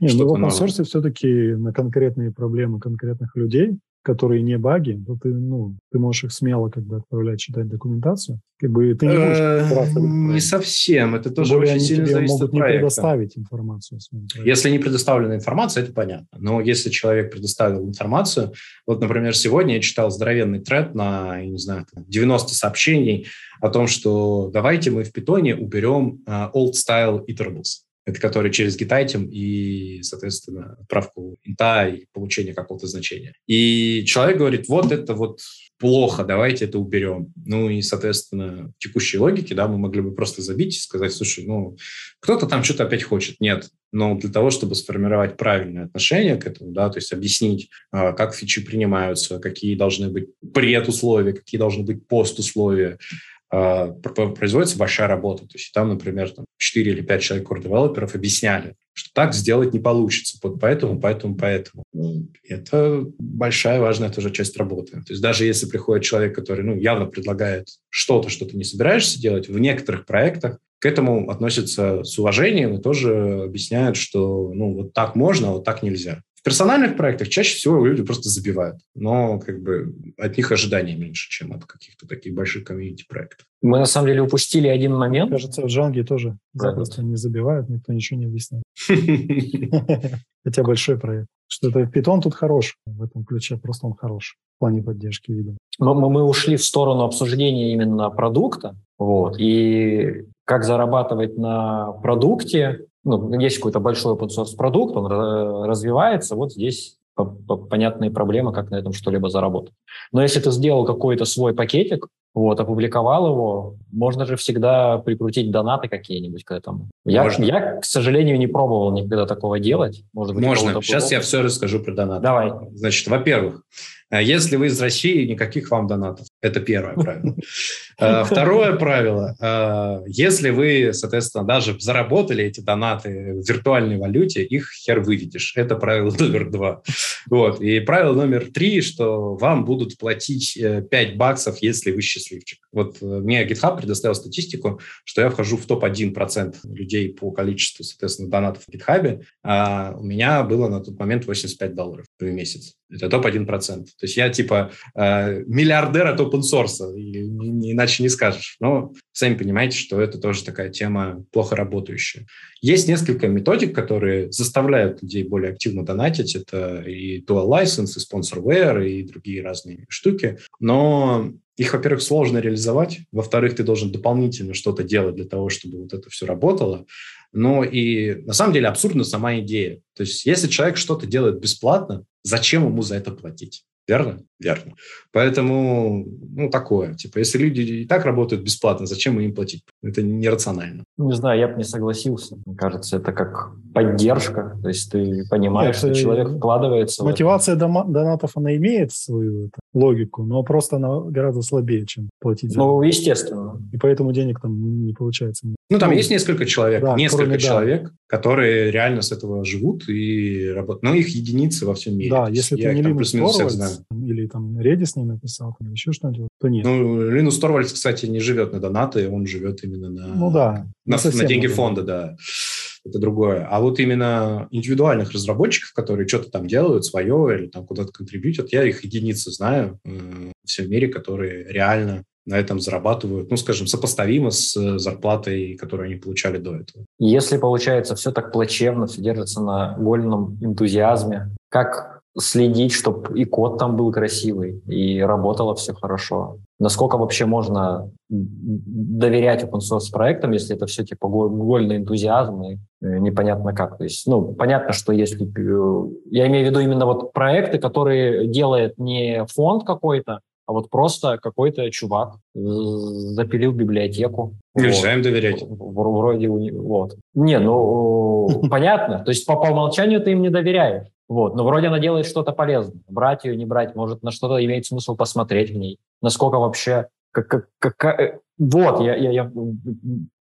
не, ну, в open source все-таки на конкретные проблемы конкретных людей, которые не баги, то ты, ну, ты можешь их смело как бы отправлять читать документацию. Как бы ты не будешь э, Не совсем. Это тоже очень сильно зависит могут не предоставить информацию. Если не предоставлена информация, это понятно. Но если человек предоставил информацию, вот, например, сегодня я читал здоровенный тред на, я не знаю, 90 сообщений о том, что давайте мы в питоне уберем uh, old style iterables это который через гитайтим и, соответственно, отправку инта и получение какого-то значения. И человек говорит, вот это вот плохо, давайте это уберем. Ну и, соответственно, в текущей логике, да, мы могли бы просто забить и сказать, слушай, ну, кто-то там что-то опять хочет. Нет. Но для того, чтобы сформировать правильное отношение к этому, да, то есть объяснить, а, как фичи принимаются, какие должны быть предусловия, какие должны быть постусловия, производится большая работа. То есть там, например, там 4 или 5 человек core-девелоперов объясняли, что так сделать не получится, вот поэтому, поэтому, поэтому. Это большая, важная тоже часть работы. То есть даже если приходит человек, который ну, явно предлагает что-то, что ты не собираешься делать, в некоторых проектах к этому относятся с уважением и тоже объясняют, что ну, вот так можно, а вот так нельзя персональных проектах чаще всего люди просто забивают, но как бы от них ожидания меньше, чем от каких-то таких больших комьюнити-проектов. Мы на самом деле упустили один момент. Кажется, в Джанге тоже запросто не забивают, никто ничего не объясняет. Хотя большой проект. Что это Python тут хорош в этом ключе, просто он хорош в плане поддержки, видимо. Мы, мы ушли в сторону обсуждения именно продукта, вот, и как зарабатывать на продукте, ну, есть какой-то большой open source продукт, он развивается, вот здесь понятные проблемы, как на этом что-либо заработать. Но если ты сделал какой-то свой пакетик, вот, опубликовал его, можно же всегда прикрутить донаты какие-нибудь к этому. Я, можно. я, к сожалению, не пробовал никогда такого делать. Может быть, можно. Сейчас я все расскажу про донаты. Давай. Значит, во-первых, если вы из России, никаких вам донатов. Это первое правило. Э, второе правило. Э, если вы, соответственно, даже заработали эти донаты в виртуальной валюте, их хер выведешь. Это правило номер два. Вот. И правило номер три, что вам будут платить 5 баксов, если вы счастливчик. Вот мне GitHub предоставил статистику, что я вхожу в топ-1% людей по количеству, соответственно, донатов в GitHub. А у меня было на тот момент 85 долларов в месяц. Это топ-1%. То есть я типа э, миллиардер от open source, иначе не скажешь. Но сами понимаете, что это тоже такая тема плохо работающая. Есть несколько методик, которые заставляют людей более активно донатить. Это и dual license, и sponsorware, и другие разные штуки. Но их, во-первых, сложно реализовать, во-вторых, ты должен дополнительно что-то делать для того, чтобы вот это все работало. Но и на самом деле абсурдна сама идея. То есть если человек что-то делает бесплатно, зачем ему за это платить? Верно? Верно. Поэтому, ну, такое. Типа, если люди и так работают бесплатно, зачем им платить? Это нерационально. Не знаю, я бы не согласился. Мне кажется, это как поддержка. То есть ты понимаешь, Нет, что человек вкладывается. Мотивация донатов, она имеет свою это, логику, но просто она гораздо слабее, чем платить за Ну, естественно. И поэтому денег там не получается. Ну, там ну, есть несколько человек, да, несколько кроме, человек, да. которые реально с этого живут и работают. Но их единицы во всем мире. Да, если ты не Linux Torvalds, или там Redis не написал, или еще что-нибудь, то нет. Ну, Linus Torvalds, кстати, не живет на донаты, он живет именно на, ну, да, на, на деньги фонда, да. Это другое. А вот именно индивидуальных разработчиков, которые что-то там делают свое или там куда-то контрибьютят, я их единицы знаю э, в мире, которые реально на этом зарабатывают, ну, скажем, сопоставимо с э, зарплатой, которую они получали до этого. Если, получается, все так плачевно, все держится на гольном энтузиазме, как следить, чтобы и код там был красивый, и работало все хорошо? Насколько вообще можно доверять open source проектам, если это все типа гольный энтузиазм и э, непонятно как. То есть, ну, понятно, что если... Э, я имею в виду именно вот проекты, которые делает не фонд какой-то, а вот просто какой-то чувак запилил библиотеку. Нельзя вот. им доверять. Вроде вот. Не, ну понятно. То есть по, по умолчанию ты им не доверяешь. Вот, но вроде она делает что-то полезное. Брать ее, не брать, может, на что-то имеет смысл посмотреть в ней. Насколько вообще... Как, как, как, э, вот, я, я, я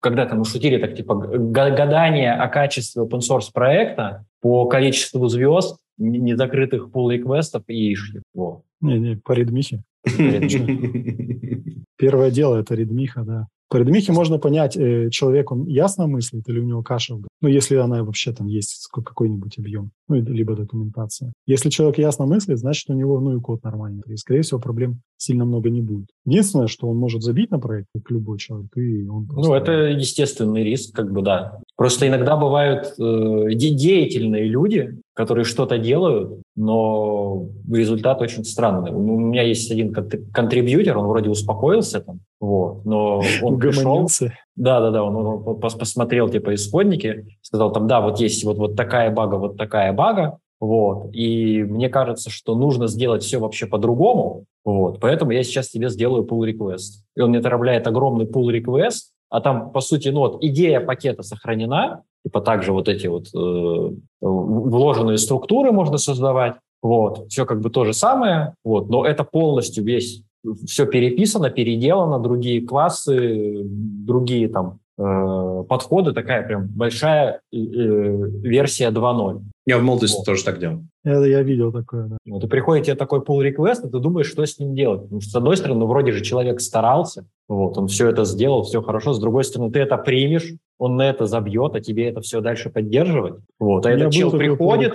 когда-то мы шутили так, типа, гадание о качестве open source проекта по количеству звезд, незакрытых pull реквестов и ишьев. Вот. Не, не, по редмихе. Первое дело это редмиха, да. По редмихе можно понять, э, человек, он ясно мыслит или у него каша в Ну, если она вообще там есть какой-нибудь объем, ну, либо документация. Если человек ясно мыслит, значит, у него, ну, и код нормальный. И, скорее всего, проблем сильно много не будет. Единственное, что он может забить на проект, как любой человек, и он просто... Ну, это естественный риск, как бы, да. Просто иногда бывают э, деятельные люди, которые что-то делают, но результат очень странный. У меня есть один контрибьютор, он вроде успокоился там, вот, но он пришел... Да, да, да, он, он посмотрел типа исходники, сказал там, да, вот есть вот, вот такая бага, вот такая бага, вот, и мне кажется, что нужно сделать все вообще по-другому, вот, поэтому я сейчас тебе сделаю pull request. И он мне отправляет огромный pull request, а там, по сути, ну вот идея пакета сохранена, типа также вот эти вот э, вложенные структуры можно создавать, вот, все как бы то же самое, вот, но это полностью весь, все переписано, переделано, другие классы, другие там э, подходы, такая прям большая э, версия 2.0. Я в молодости вот. тоже так делал. Я, я видел такое, да. Вот, и приходит тебе такой pull request, и ты думаешь, что с ним делать. Потому что, с одной стороны, ну, вроде же человек старался, вот, он все это сделал, все хорошо. С другой стороны, ты это примешь, он на это забьет, а тебе это все дальше поддерживать. Вот, а этот чел приходит,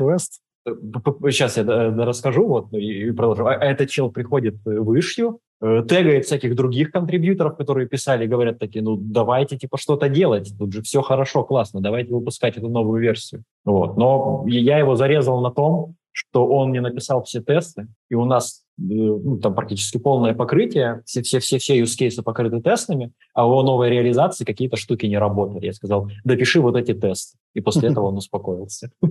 сейчас я расскажу вот и продолжу. А этот чел приходит в ишью, тегает всяких других контрибьюторов, которые писали, говорят такие, ну давайте типа что-то делать, тут же все хорошо, классно, давайте выпускать эту новую версию. Вот. Но я его зарезал на том, что он не написал все тесты, и у нас э, ну, там практически полное покрытие, все, все, все, все use cases покрыты тестами, а у новой реализации какие-то штуки не работали. Я сказал, допиши вот эти тесты. И после этого он успокоился. У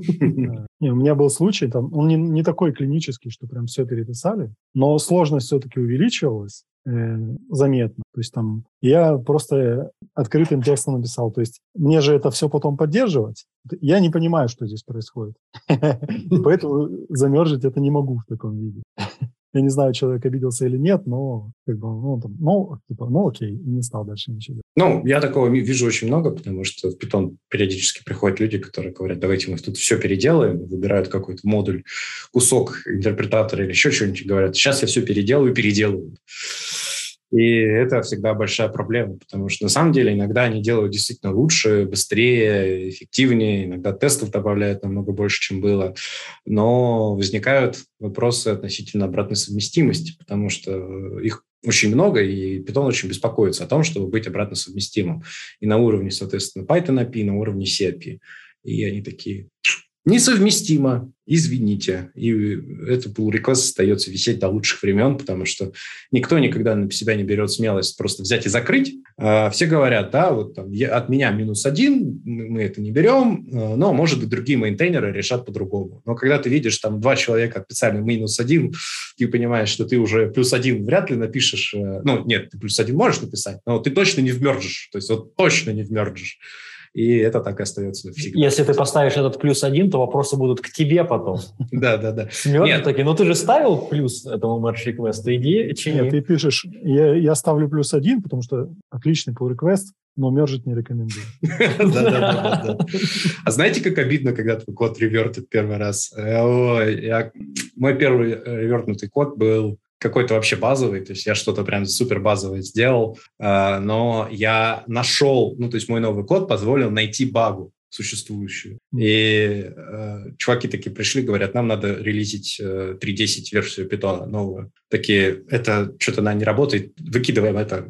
меня был случай, там, он не, такой клинический, что прям все переписали, но сложность все-таки увеличивалась э, заметно. То есть там я просто открытым текстом написал. То есть мне же это все потом поддерживать. Я не понимаю, что здесь происходит. Поэтому замержить это не могу в таком виде. Я не знаю, человек обиделся или нет, но как бы, ну, там, ну, типа, ну, окей, и не стал дальше ничего делать. Ну, я такого вижу очень много, потому что в Python периодически приходят люди, которые говорят, давайте мы тут все переделаем, выбирают какой-то модуль, кусок интерпретатора или еще что-нибудь, говорят, сейчас я все переделаю, переделаю. И это всегда большая проблема, потому что на самом деле иногда они делают действительно лучше, быстрее, эффективнее, иногда тестов добавляют намного больше, чем было, но возникают вопросы относительно обратной совместимости, потому что их очень много, и Python очень беспокоится о том, чтобы быть обратно совместимым. И на уровне, соответственно, Python API, и на уровне C API. И они такие, Несовместимо, извините. И это pull request остается висеть до лучших времен, потому что никто никогда на себя не берет смелость просто взять и закрыть. А, все говорят, да, вот там, от меня минус один, мы это не берем, а, но, может быть, другие мейнтейнеры решат по-другому. Но когда ты видишь там два человека специально минус один, ты понимаешь, что ты уже плюс один вряд ли напишешь. Э, ну, нет, ты плюс один можешь написать, но ты точно не вмержишь. То есть вот точно не вмержишь и это так и остается всегда. Если ты поставишь этот плюс один, то вопросы будут к тебе потом. Да, да, да. Нет, такие, ну ты же ставил плюс этому merge request, иди Нет, ты пишешь, я, я ставлю плюс один, потому что отличный pull request, но мержить не рекомендую. Да-да-да. А знаете, как обидно, когда твой код ревертит первый раз? Э, мой первый э, ревертнутый код был какой-то вообще базовый, то есть я что-то прям супер базовое сделал, э, но я нашел, ну, то есть мой новый код позволил найти багу существующую. И э, чуваки такие пришли, говорят, нам надо релизить э, 3.10 версию питона новую. Такие, это что-то она не работает, выкидываем это,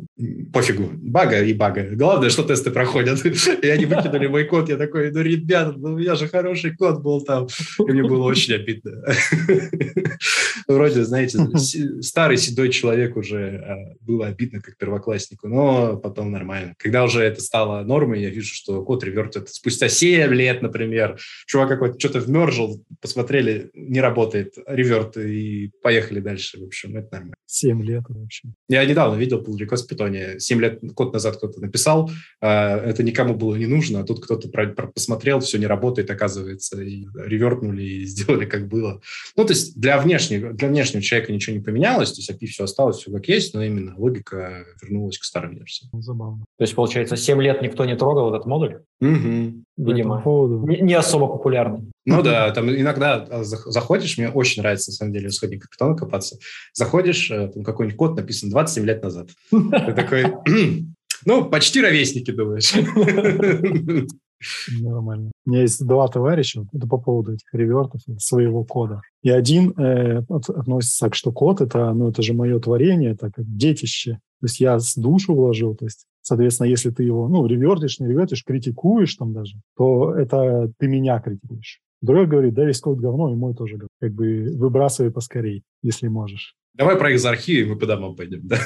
пофигу, бага и бага. Главное, что тесты проходят. И они выкинули мой код, я такой, ну, ребята, ну, у меня же хороший код был там. И мне было очень обидно. Вроде, знаете, старый седой человек уже э, было обидно как первокласснику, но потом нормально. Когда уже это стало нормой, я вижу, что код ревертит спустя 7 лет, например. Чувак какой-то что-то вмержил, посмотрели, не работает, реверт, и поехали дальше. В общем, это нормально. 7 лет вообще. Я недавно видел pull request в питоне. 7 лет, год назад кто-то написал, а, это никому было не нужно, а тут кто-то про, про, посмотрел, все не работает, оказывается, и ревертнули, и сделали как было. Ну, то есть для внешнего, для внешнего человека ничего не поменялось, то есть API все осталось, все как есть, но именно логика вернулась к старым версиям. Забавно. То есть, получается, 7 лет никто не трогал этот модуль? Угу видимо, не, не особо популярный. Ну да, там иногда а, заходишь, мне очень нравится, на самом деле, исходник питона копаться. Заходишь, э, там какой-нибудь код написан 27 лет назад. Ты такой, ну, почти ровесники, думаешь. Нормально. У меня есть два товарища, это по поводу этих ревертов своего кода. И один э, относится к, что код это, ну, это же мое творение, это как детище. То есть я с душу вложил, то есть, соответственно, если ты его, ну, ревертишь, не ревертишь, критикуешь там даже, то это ты меня критикуешь. Другой говорит, да, весь код говно, и мой тоже говно. Как бы выбрасывай поскорей, если можешь. Давай про экзархию, и мы по домам пойдем, да?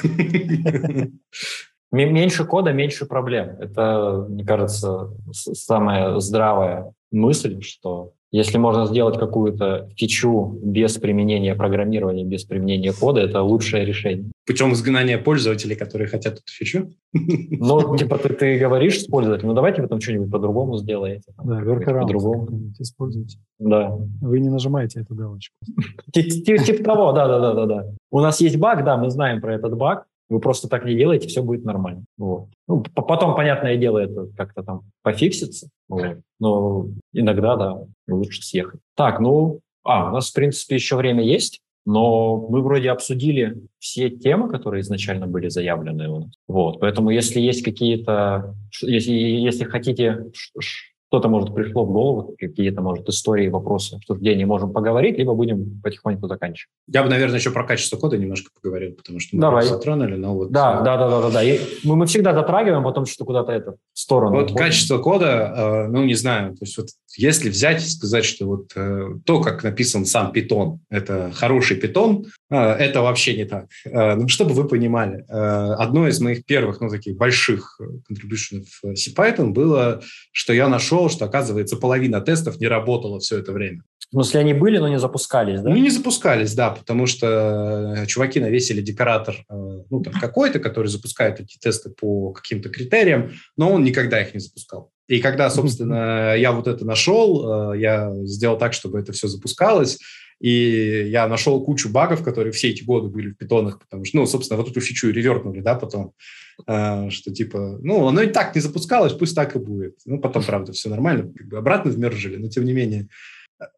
Меньше кода, меньше проблем. Это, мне кажется, самая здравая мысль, что если можно сделать какую-то фичу без применения программирования, без применения кода, это лучшее решение. Путем изгнания пользователей, которые хотят эту фичу? Ну, типа ты, ты говоришь с пользователем, ну давайте вы там что-нибудь по-другому сделаете. Да, workaround по-другому. Используйте. Да. Вы не нажимаете эту галочку. Типа того, да-да-да. У нас есть баг, да, мы знаем про этот баг, вы просто так не делаете, все будет нормально. Вот. Ну, потом, понятное дело, это как-то там пофиксится. Вот. Но иногда, да, лучше съехать. Так, ну, а, у нас, в принципе, еще время есть, но мы вроде обсудили все темы, которые изначально были заявлены у нас. Вот. Поэтому если есть какие-то... Если, если хотите Кто-то, может, пришло в голову какие-то, может, истории, вопросы, обсуждения можем поговорить, либо будем потихоньку заканчивать. Я бы, наверное, еще про качество кода немножко поговорил, потому что мы Давай. затронули, но вот... Да, да, да, да, да. да. И мы, мы всегда затрагиваем, потом что куда-то это в сторону. Вот уходим. качество кода, э, ну, не знаю, то есть вот если взять и сказать, что вот э, то, как написан сам Python, это хороший э, это вообще не так. Э, ну, чтобы вы понимали, э, одно из моих первых, ну, таких больших contribution в CPython было, что я нашел, что, оказывается, половина тестов не работала все это время. В смысле, они были, но не запускались, да? Ну, не запускались, да, потому что э, чуваки навесили декоратор, э, ну, там, какой-то, который запускает эти тесты по каким-то критериям, но он никогда их не запускал. И когда, собственно, я вот это нашел, э, я сделал так, чтобы это все запускалось, и я нашел кучу багов, которые все эти годы были в питонах, потому что, ну, собственно, вот эту фичу и ревертнули, да, потом, э, что типа, ну, оно и так не запускалось, пусть так и будет. Ну, потом, правда, все нормально, как бы обратно вмержили, но тем не менее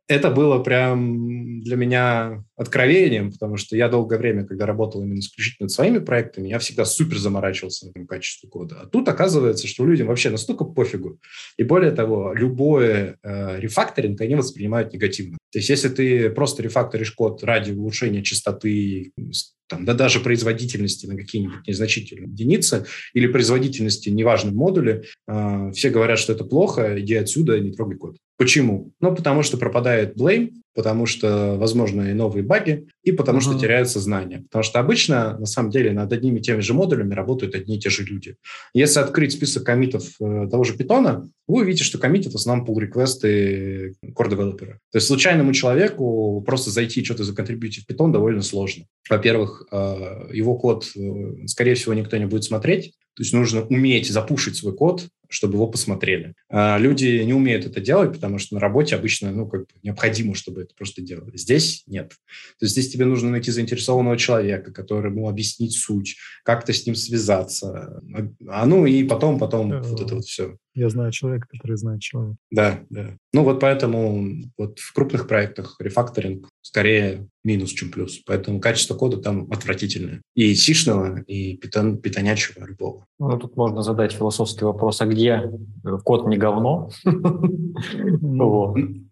это было прям для меня откровением, потому что я долгое время, когда работал именно исключительно над своими проектами, я всегда супер заморачивался на качестве кода. А тут оказывается, что людям вообще настолько пофигу. И более того, любое э, рефакторинг они воспринимают негативно. То есть если ты просто рефакторишь код ради улучшения частоты, там, да даже производительности на какие-нибудь незначительные единицы или производительности неважно в модуле, э, все говорят, что это плохо, иди отсюда, не трогай код. Почему? Ну, потому что пропадает blame, потому что, возможно, и новые баги, и потому uh-huh. что теряются знания. Потому что обычно, на самом деле, над одними и теми же модулями работают одни и те же люди. Если открыть список комитов э, того же питона, вы увидите, что коммитят в основном pull-реквесты core-девелопера. То есть случайному человеку просто зайти и что-то законтрибьютить в питон довольно сложно. Во-первых, э, его код, э, скорее всего, никто не будет смотреть, то есть нужно уметь запушить свой код, чтобы его посмотрели. А люди не умеют это делать, потому что на работе обычно ну, как бы необходимо, чтобы это просто делали. Здесь нет. То есть здесь тебе нужно найти заинтересованного человека, который ему объяснить суть, как-то с ним связаться. А ну и потом, потом вот это вот все. Я знаю человека, который знает человека. Да, да. Ну вот поэтому вот в крупных проектах рефакторинг скорее минус, чем плюс. Поэтому качество кода там отвратительное. И сишного, и питон, питонячего любого. Ну, тут можно задать философский вопрос, а где код не говно?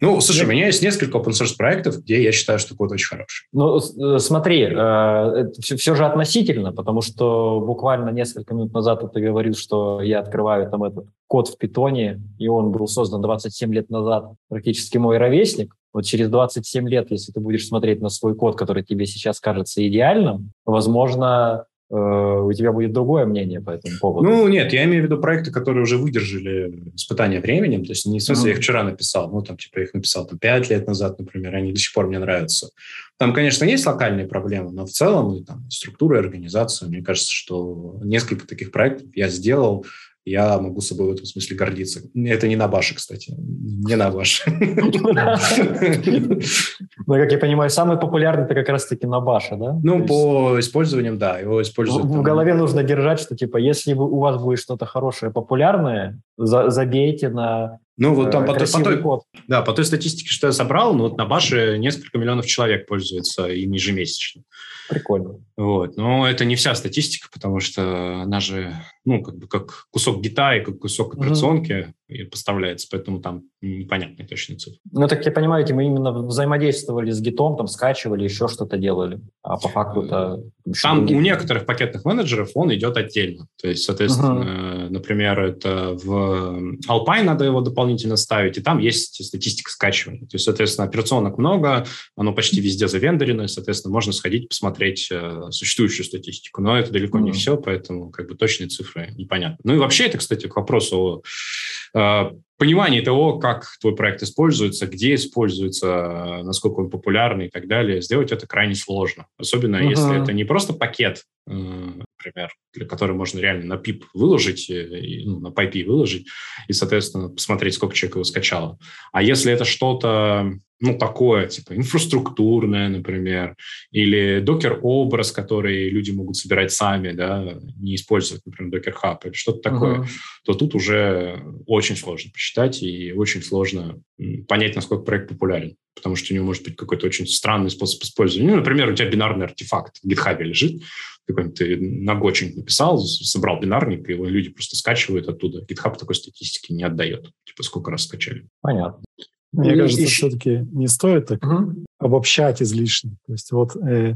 Ну, слушай, у меня есть несколько open source проектов, где я считаю, что код очень хороший. Ну, э, смотри, э, все же относительно, потому что буквально несколько минут назад ты говорил, что я открываю там этот код в питоне, и он был создан 27 лет назад, практически мой ровесник. Вот через 27 лет, если ты будешь смотреть на свой код, который тебе сейчас кажется идеальным, возможно, э, у тебя будет другое мнение по этому поводу. Ну, нет, я имею в виду проекты, которые уже выдержали испытания временем, то есть не в смысле, mm-hmm. я их вчера написал, ну, там, типа, я их написал там 5 лет назад, например, они до сих пор мне нравятся. Там, конечно, есть локальные проблемы, но в целом и там структура и организация, мне кажется, что несколько таких проектов я сделал, я могу собой в этом смысле гордиться. Это не на баше, кстати. Не на баше. Ну, как я понимаю, самый популярный это как раз-таки на баше, да? Ну, по использованиям, да, его используют. В голове нужно держать, что, типа, если у вас будет что-то хорошее, популярное, забейте на ну, вот там по, по той, код. Да, по той статистике, что я собрал, ну, вот на Баше несколько миллионов человек пользуются им ежемесячно. Прикольно. Вот. Но это не вся статистика, потому что она же, ну, как бы как кусок гита и как кусок операционки. Поставляется, поэтому там непонятные точные цифры. Ну, так я понимаю, мы именно взаимодействовали с гитом, там скачивали, еще что-то делали, а по факту это... Там у некоторых пакетных менеджеров он идет отдельно. То есть, соответственно, uh-huh. например, это в Alpine надо его дополнительно ставить, и там есть статистика скачивания. То есть, соответственно, операционок много, оно почти везде завендорено, и, соответственно, можно сходить посмотреть э, существующую статистику. Но это далеко uh-huh. не все, поэтому как бы точные цифры непонятны. Ну и вообще это, кстати, к вопросу о понимание того, как твой проект используется, где используется, насколько он популярный и так далее, сделать это крайне сложно. Особенно uh-huh. если это не просто пакет, э, например, для который можно реально на пип выложить, э, ну, на PyP выложить, и, соответственно, посмотреть, сколько человек его скачало. А если это что-то ну, такое, типа, инфраструктурное, например, или докер-образ, который люди могут собирать сами, да, не использовать, например, докер-хаб или что-то такое, uh-huh. то тут уже очень сложно посчитать и очень сложно понять, насколько проект популярен, потому что у него может быть какой-то очень странный способ использования. Ну, например, у тебя бинарный артефакт в GitHub лежит, какой-нибудь ты нагочинг написал, собрал бинарник, и его люди просто скачивают оттуда. GitHub такой статистики не отдает, типа сколько раз скачали. Понятно. Мне и, кажется, и... все-таки не стоит так угу. обобщать излишне. То есть вот э,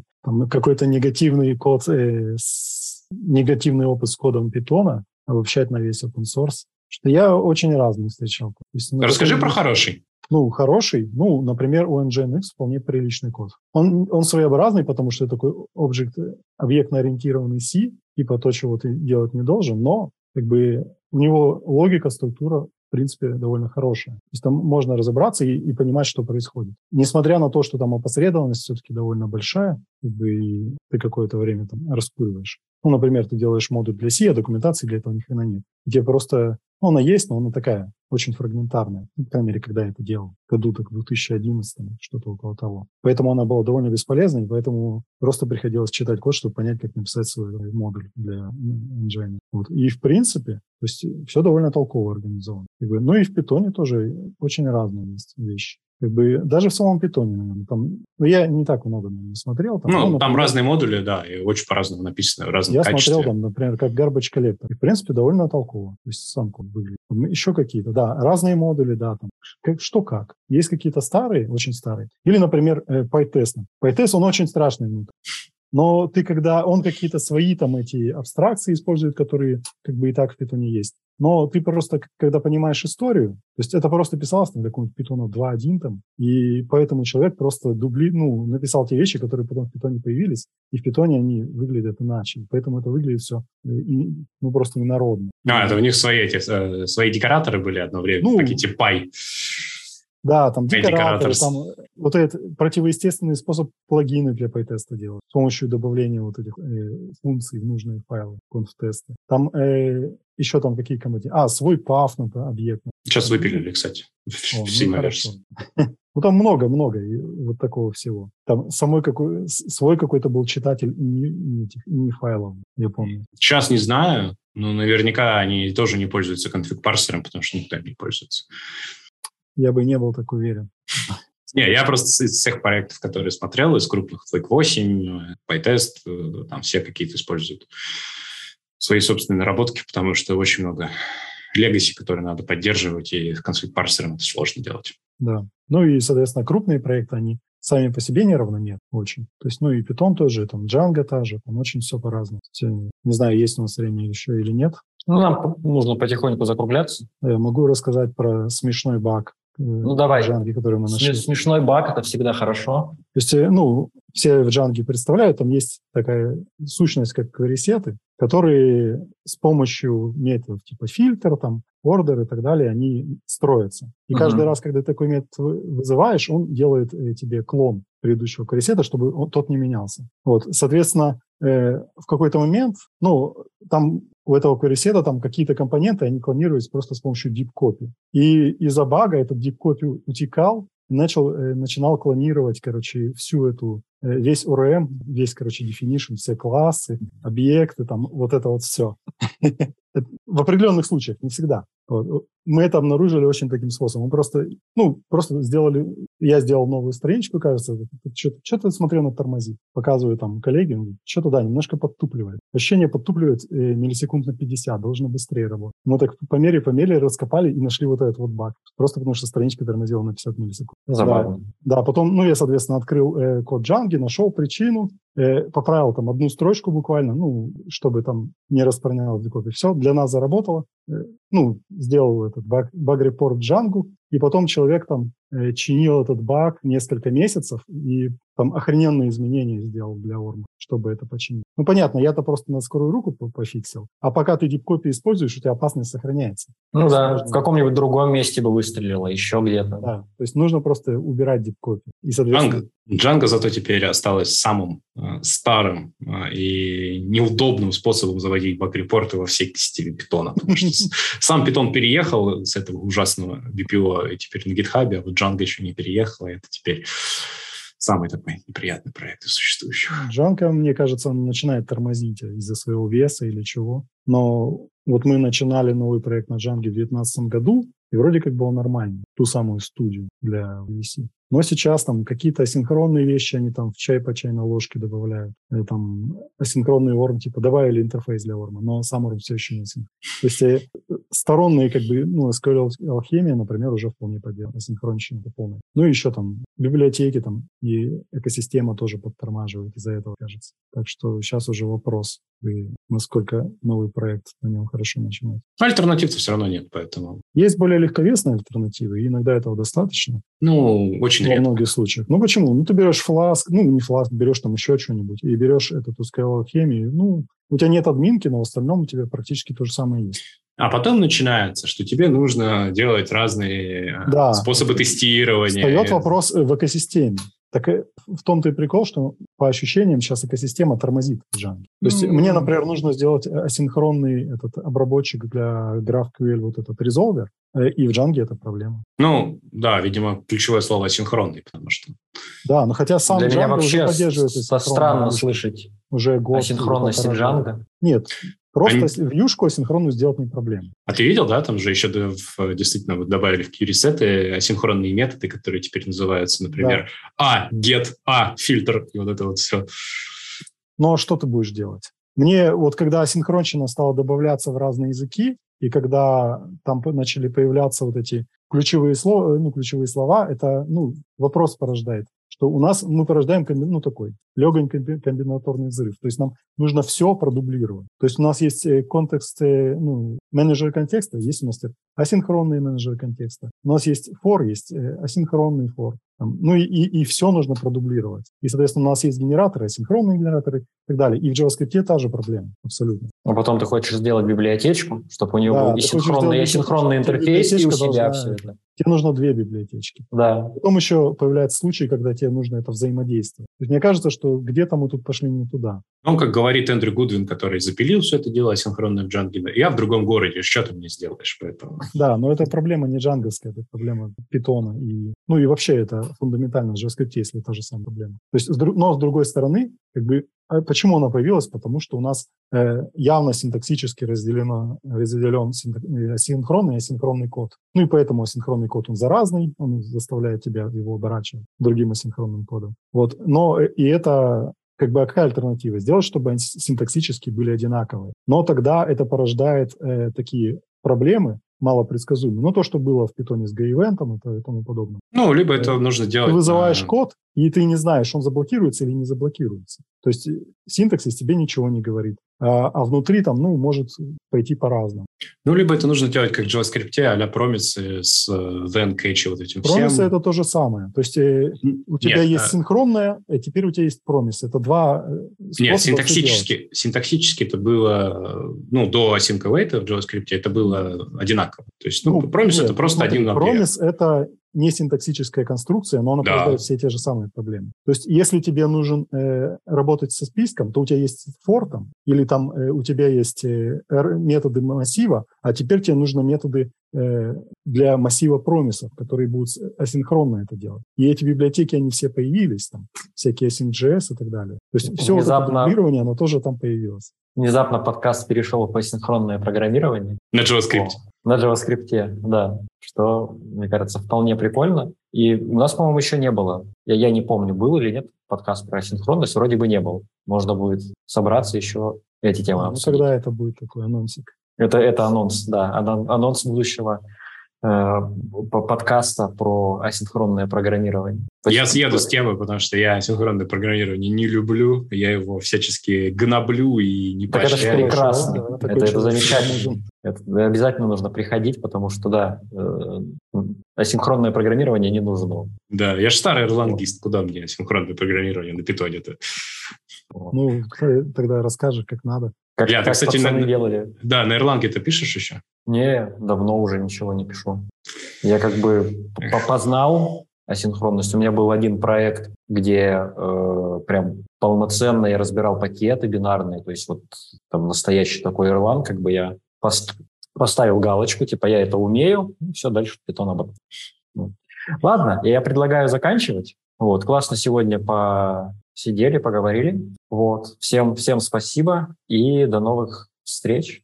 какой-то негативный код, э, с, негативный опыт с кодом питона обобщать на весь open source. Что я очень разный встречал. есть, ну, Расскажи про хороший. Ну, хороший. Ну, например, у Nginx вполне приличный код. Он, он своеобразный, потому что это такой объект, объектно-ориентированный C, типа то, чего ты делать не должен, но как бы у него логика, структура принципе, довольно хорошая. То есть там можно разобраться и, и понимать, что происходит. Несмотря на то, что там опосредованность все-таки довольно большая, и ты какое-то время там раскуриваешь. Ну, например, ты делаешь модуль для C, а документации для этого ни хрена нет. Тебе просто ну, она есть, но она такая, очень фрагментарная. Ну, по крайней мере, когда я это делал. Году так в 2011, что-то около того. Поэтому она была довольно бесполезной, поэтому просто приходилось читать код, чтобы понять, как написать свой модуль для engine. Вот. И, в принципе, то есть все довольно толково организовано. Ну и в питоне тоже очень разные есть вещи как бы даже в самом питоне, наверное, там, ну, я не так много наверное, смотрел. Там, ну, ну, например, там разные модули, да, и очень по-разному написано, в разном Я качестве. смотрел там, например, как garbage collector. И, в принципе, довольно толково. То есть сам код выглядит. Там еще какие-то, да, разные модули, да, там, как, что как. Есть какие-то старые, очень старые. Или, например, э, PyTest. PyTest, он очень страшный внутри. Но ты, когда он какие-то свои там эти абстракции использует, которые как бы и так в питоне есть, но ты просто, когда понимаешь историю, то есть это просто писалось там какому-то питону 2.1 там, и поэтому человек просто дубли, ну, написал те вещи, которые потом в питоне появились, и в питоне они выглядят иначе. Поэтому это выглядит все, э, ну, просто ненародно. А, это у них свои, эти, э, свои декораторы были одно время, ну, такие типа пай. Да, там декораторы, там вот этот противоестественный способ плагины для PyTest делать с помощью добавления вот этих э, функций в нужные файлы, конф-тесты. Там э, еще там какие команды? А, свой path, например, объект. Сейчас выпилили, кстати, О, в ну, хорошо. Ну, там много-много вот такого всего. Там самой какой, свой какой-то был читатель не, не, не файлов, я помню. Сейчас не знаю, но наверняка они тоже не пользуются конфиг-парсером, потому что никто не пользуется. Я бы не был так уверен. Не, я просто из всех проектов, которые смотрел, из крупных, Flake 8, PyTest, э, там все какие-то используют свои собственные наработки, потому что очень много легаси, которые надо поддерживать, и конфликт парсером это сложно делать. Да. Ну и, соответственно, крупные проекты, они сами по себе неравномерны очень. То есть, ну и Python тоже, там Django тоже, там очень все по-разному. Не знаю, есть у нас время еще или нет. Ну, нам нужно потихоньку закругляться. Я могу рассказать про смешной баг, Э, ну, давай. Джанги, который мы нашли. Смешной баг – это всегда хорошо. То есть, э, ну, все в Джанге представляют, там есть такая сущность, как ресеты, которые с помощью методов типа фильтр, там, ордер и так далее, они строятся. И uh-huh. каждый раз, когда такой метод вызываешь, он делает э, тебе клон предыдущего коресета, чтобы он, тот не менялся. Вот, соответственно, э, в какой-то момент, ну, там у этого коресета там какие-то компоненты, они клонировались просто с помощью deep copy. И из-за бага этот deep copy утекал, начал, э, начинал клонировать, короче, всю эту, э, весь ORM, весь, короче, definition, все классы, объекты, там, вот это вот все. В определенных случаях, не всегда. Мы это обнаружили очень таким способом. Мы просто, ну, просто сделали, я сделал новую страничку, кажется, что-то смотрел на тормозит. Показываю там коллеге, что-то, да, немножко подтупливает. Ощущение подтупливает э, миллисекунд на 50, должно быстрее работать. Мы так по мере, по мере раскопали и нашли вот этот вот баг. Просто потому что страничка тормозила на 50 миллисекунд. Забавно. Да, да, потом, ну, я, соответственно, открыл э, код Django, нашел причину, э, поправил там одну строчку буквально, ну, чтобы там не распространялось в Все, для нас заработало. Э, ну, сделал этот баг-репорт и потом человек там э, чинил этот баг несколько месяцев и там охрененные изменения сделал для Орма, чтобы это починить. Ну, понятно, я-то просто на скорую руку пофиксил. А пока ты дипкопии используешь, у тебя опасность сохраняется. Ну да, нужно... в каком-нибудь другом месте бы выстрелило, еще где-то. Да, то есть нужно просто убирать дипкопии. И, соответственно... Django, Django зато теперь осталось самым э, старым э, и неудобным способом заводить баг-репорты во всей стиле питона. Потому что сам питон переехал с этого ужасного BPO и теперь на GitHub, а вот Django еще не переехала, это теперь самый такой неприятный проект из существующих. Django, мне кажется, он начинает тормозить из-за своего веса или чего. Но вот мы начинали новый проект на Django в 2019 году, и вроде как был нормальный, ту самую студию для VC. Но сейчас там какие-то асинхронные вещи, они там в чай по чайной ложке добавляют. Или там асинхронный орм, типа добавили интерфейс для орма, но сам орм все еще не асинхронный. То есть э, сторонные как бы, ну, SQL алхемия, например, уже вполне поддерживает, асинхронщина это полная. Ну и еще там библиотеки там и экосистема тоже подтормаживает из-за этого, кажется. Так что сейчас уже вопрос, и насколько новый проект на нем хорошо начинать. Альтернатив-то все равно нет, поэтому... Есть более легковесные альтернативы, и иногда этого достаточно. Ну, очень Во редко. многих случаях. Ну, почему? Ну, ты берешь фласк, ну, не фласк, берешь там еще что-нибудь, и берешь эту SQL химию, ну, у тебя нет админки, но в остальном у тебя практически то же самое есть. А потом начинается, что тебе нужно делать разные э, Да. способы тестирования. Встает вопрос э, в экосистеме. Так э, в том-то и прикол, что по ощущениям сейчас экосистема тормозит Django. То есть Ну, мне, например, нужно сделать асинхронный этот обработчик для GraphQL, вот этот резолвер, э, и в Django это проблема. Ну, да, видимо, ключевое слово асинхронный, потому что... Да, но хотя сам Для меня Django вообще уже поддерживает странно вьюшку. слышать уже год. асинхронность. Django. Нет, просто Они- вьюшку асинхронную сделать не проблема. А ты видел, да, там же еще действительно вот добавили в QReset асинхронные методы, которые теперь называются, например, а, get, а, фильтр, и вот это вот все. Но что ты будешь делать? Мне вот когда асинхронщина стала добавляться в разные языки, и когда там начали появляться вот эти ключевые слова, ну, ключевые слова, это, ну, вопрос порождает, что у нас мы порождаем, комби- ну, такой комби- комбинаторный взрыв. То есть нам нужно все продублировать. То есть у нас есть э, контекст, э, ну, менеджер контекста, есть у нас асинхронный менеджер контекста. У нас есть for, есть э, асинхронный. Там, ну и, и, и все нужно продублировать. И, соответственно, у нас есть генераторы, асинхронные генераторы и так далее. И в JavaScript та же проблема, абсолютно. А потом ты хочешь сделать библиотечку, чтобы у нее Да, был и синхронный, и асинхронный интерфейс, и у себя должна- все это. Тебе нужно две библиотечки. Да. Потом еще появляются случаи, когда тебе нужно это взаимодействие. То есть мне кажется, что где-то мы тут пошли не туда. Ну, как говорит Эндрю Гудвин, который запилил все это дело асинхронное в Django, я в другом городе, что ты мне сделаешь? Поэтому... Да, но это проблема не джанговская, это проблема питона. И, ну и вообще это фундаментально в JavaScript, если та же самая проблема. То есть, но с другой стороны, как бы, почему она появилась? Потому что у нас э, явно синтаксически разделено, разделен э, асинхронный и асинхронный код. Ну и поэтому асинхронный код, он заразный, он заставляет тебя его оборачивать другим асинхронным кодом. Вот. Но э, и это как бы а какая альтернатива? Сделать, чтобы они синтаксически были одинаковые. Но тогда это порождает э, такие проблемы, малопредсказуемые. Ну, то, что было в питоне с гей-ивентом и тому подобное. Ну, либо это нужно делать... Ты вызываешь код, и ты не знаешь, он заблокируется или не заблокируется. То есть э, синтаксис тебе ничего не говорит. А, а внутри там, ну, может пойти по-разному. Ну, либо это нужно делать как в JavaScript, а-ля промисы с э, then catch и вот этим Промисы всем. это то же самое. То есть э, у тебя Нет, есть а- синхронное, а теперь у тебя есть промис. Это два э, Нет, синтаксически, синтаксически это было, э, ну, до async await в JavaScript это было одинаково. То есть, ну, промис нет, это просто смотри, один. Промис – это не синтаксическая конструкция, но она Да. порождает все те же самые проблемы. То есть если тебе нужен э, работать со списком, то у тебя есть for там, или там э, у тебя есть э, методы массива, а теперь тебе нужны методы э, для массива промисов, которые будут асинхронно это делать. И эти библиотеки, они все появились, там, всякие async.js и так далее. То есть все вот это Внезапно- дублирование, оно тоже там появилось. Внезапно подкаст перешел в асинхронное программирование. На JavaScript. На JavaScript, да. Что, мне кажется, вполне прикольно. И у нас, по-моему, еще не было. Я, я не помню, был или нет подкаст про асинхронность. Вроде бы не был. Можно будет собраться еще эти темы Ну, обсудить. когда это будет такой анонсик? Это, это анонс, да. Анон- Анонс будущего подкаста про асинхронное программирование. Я съеду с темы, потому что я асинхронное программирование не люблю. Я его всячески гноблю и не Так это же поощряю. прекрасно. Да, это, это замечательно. Это обязательно нужно приходить, потому что, да, э, асинхронное программирование не нужно. Да, я же старый ирландист. Куда мне асинхронное программирование на питоне-то? Ну, тогда расскажешь, как надо. Как, ты, как кстати, на- делали. Да, на Ирланге ты пишешь еще? Не, давно уже ничего не пишу. Я как бы по- познал асинхронность. У меня был один проект, где э, прям полноценно я разбирал пакеты бинарные, то есть вот там настоящий такой Erlang, как бы я пост- поставил галочку, типа я это умею, и все, дальше питон обратно. Ладно, я предлагаю заканчивать. Вот, классно сегодня посидели, поговорили. Вот, всем, всем спасибо и до новых встреч.